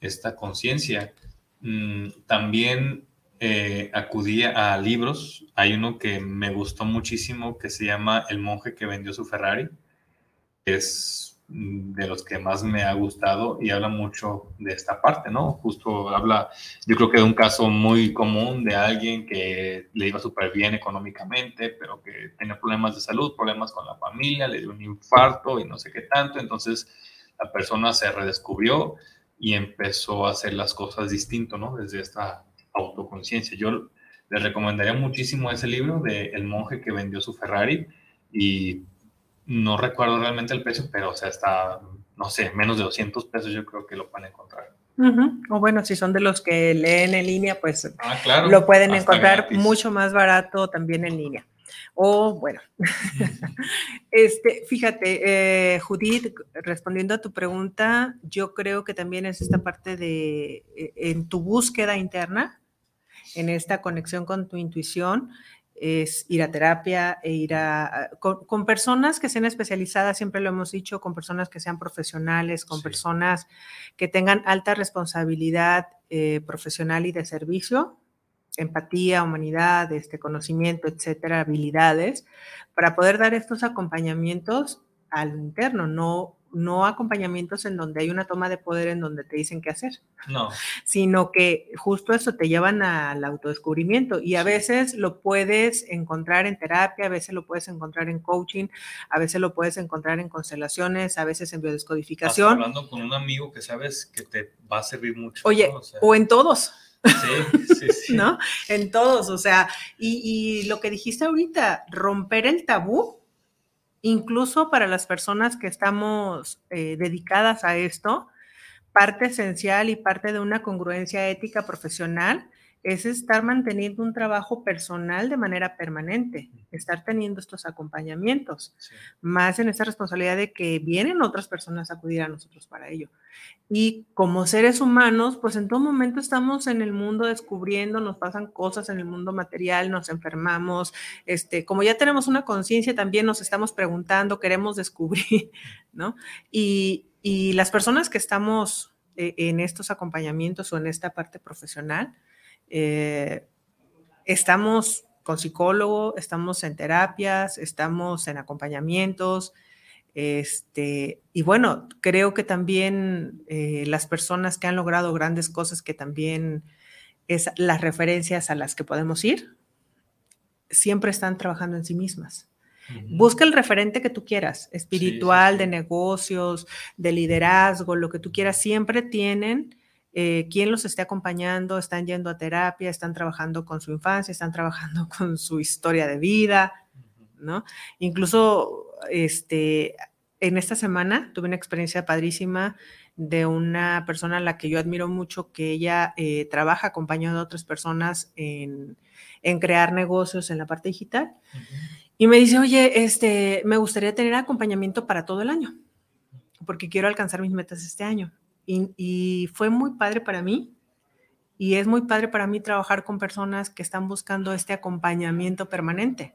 esta conciencia. Mm, también eh, acudí a libros. Hay uno que me gustó muchísimo que se llama El monje que vendió su Ferrari. Es de los que más me ha gustado y habla mucho de esta parte, ¿no? Justo habla, yo creo que de un caso muy común de alguien que le iba súper bien económicamente, pero que tenía problemas de salud, problemas con la familia, le dio un infarto y no sé qué tanto. Entonces la persona se redescubrió y empezó a hacer las cosas distinto, ¿no? Desde esta autoconciencia. Yo les recomendaría muchísimo ese libro de El monje que vendió su Ferrari y no recuerdo realmente el precio, pero o sea, está, no sé, menos de 200 pesos yo creo que lo a encontrar. O bueno, si son de los que leen en línea, pues ah, claro, lo pueden encontrar mucho más barato también en línea. O bueno, este, fíjate, eh, Judith, respondiendo a tu pregunta, yo creo que también es esta parte de eh, en tu búsqueda interna, en esta conexión con tu intuición, es ir a terapia e ir a, con, personas que sean especializadas, siempre lo hemos dicho, con personas que sean profesionales, con personas que tengan alta responsabilidad eh, profesional y de servicio, empatía, humanidad, este conocimiento, etcétera, habilidades, para poder dar estos acompañamientos al interno, no no acompañamientos en donde hay una toma de poder en donde te dicen qué hacer. No. Sino que justo eso te llevan al autodescubrimiento y a veces lo puedes encontrar en terapia, a veces lo puedes encontrar en coaching, a veces lo puedes encontrar en constelaciones, a veces en biodescodificación. Estás hablando con un amigo que sabes que te va a servir mucho. Oye, o, en todos. Sí, sí, sí. ¿No? En todos, o sea, y, y lo que dijiste ahorita, romper el tabú incluso para las personas que estamos eh, dedicadas a esto, parte esencial y parte de una congruencia ética profesional es estar manteniendo un trabajo personal de manera permanente, estar teniendo estos acompañamientos, más en esa responsabilidad de que vienen otras personas a acudir a nosotros para ello. Y como seres humanos, pues en todo momento estamos en el mundo descubriendo, nos pasan cosas en el mundo material, nos enfermamos, este, como ya tenemos una conciencia, también nos estamos preguntando, queremos descubrir, ¿no? Y, y las personas que estamos eh, en estos acompañamientos o en esta parte profesional, eh, estamos con psicólogo, estamos en terapias, estamos en acompañamientos. Este, y bueno, creo que también eh, las personas que han logrado grandes cosas, que también es las referencias a las que podemos ir, siempre están trabajando en sí mismas. Busca el referente que tú quieras, espiritual, de negocios, de liderazgo, lo que tú quieras, siempre tienen eh, quién los esté acompañando, están yendo a terapia, están trabajando con su infancia, están trabajando con su historia de vida, ¿no? Incluso, este, en esta semana tuve una experiencia padrísima de una persona a la que yo admiro mucho, que ella eh, trabaja acompañando a otras personas en, crear negocios en la parte digital. Y me dice, oye, este, me gustaría tener acompañamiento para todo el año, porque quiero alcanzar mis metas este año. Y, fue muy padre para mí. Y es muy padre para mí trabajar con personas que están buscando este acompañamiento permanente.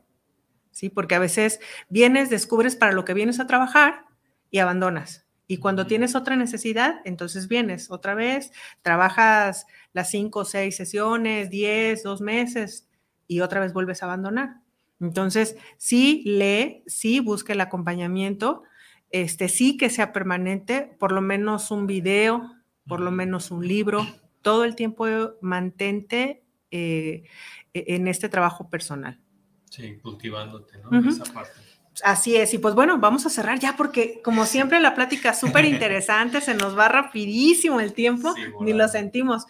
¿Sí? Porque a veces vienes, descubres para lo que vienes a trabajar y abandonas. Y cuando tienes otra necesidad, entonces vienes otra vez, trabajas las cinco o seis sesiones, diez, dos meses y otra vez vuelves a abandonar. Entonces, sí lee, sí busca el acompañamiento, este, sí que sea permanente, por lo menos un video, por lo menos un libro, todo el tiempo mantente eh, e, en este trabajo personal. Sí, cultivándote, ¿no? Esa parte. Así es, y pues bueno, vamos a cerrar ya porque como siempre la plática es súper interesante, se nos va rapidísimo el tiempo, ni lo sentimos.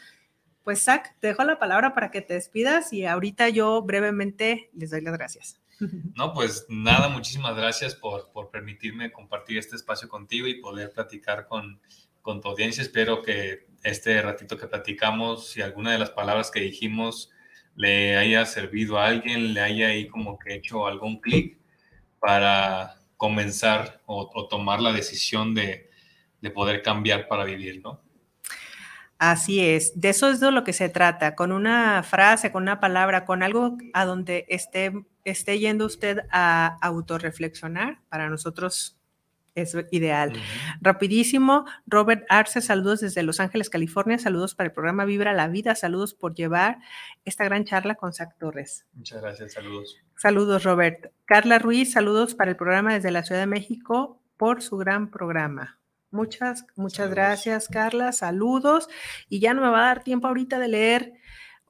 Pues Zach, te dejo la palabra para que te despidas y ahorita yo brevemente les doy las gracias. No, pues nada, muchísimas gracias por, permitirme compartir este espacio contigo y poder platicar con, con tu audiencia. Espero que este ratito que platicamos y alguna de las palabras que dijimos le haya servido a alguien, le haya ahí como que hecho algún clic para comenzar o, tomar la decisión de, de poder cambiar para vivir, ¿no? Así es, de eso es de lo que se trata, con una frase, con una palabra, con algo a donde esté, esté yendo usted a autorreflexionar, para nosotros es ideal. Rapidísimo, Robert Arce, saludos desde Los Ángeles, California, saludos para el programa Vibra la Vida, saludos por llevar esta gran charla con Zach Torres. Muchas gracias, saludos. Saludos, Robert. Carla Ruiz, saludos para el programa desde la Ciudad de México por su gran programa. Muchas, muchas gracias, Carla. Saludos. Y ya no me va a dar tiempo ahorita de leer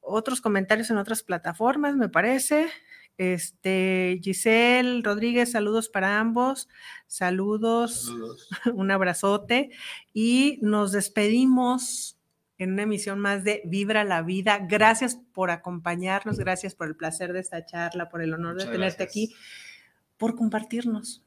otros comentarios en otras plataformas, me parece. Este, Giselle Rodríguez, saludos para ambos. Saludos, un abrazote. Y nos despedimos en una emisión más de Vibra la Vida. Gracias por acompañarnos, gracias por el placer de esta charla, por el honor de tenerte aquí, por compartirnos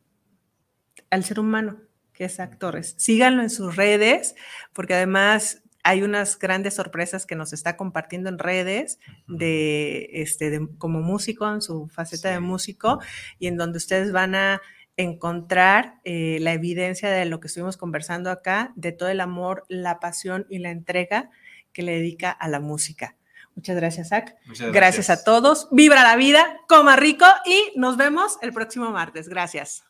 al ser humano que es Zach Torres. Síganlo en sus redes, porque además hay unas grandes sorpresas que nos está compartiendo en redes de, este, como músico, en su faceta de músico, y en donde ustedes van a encontrar eh, la evidencia de lo que estuvimos conversando acá, de todo el amor, la pasión y la entrega que le dedica a la música. Muchas gracias, Zach. gracias. gracias a todos. Vibra la vida, coma rico y nos vemos el próximo martes. Gracias.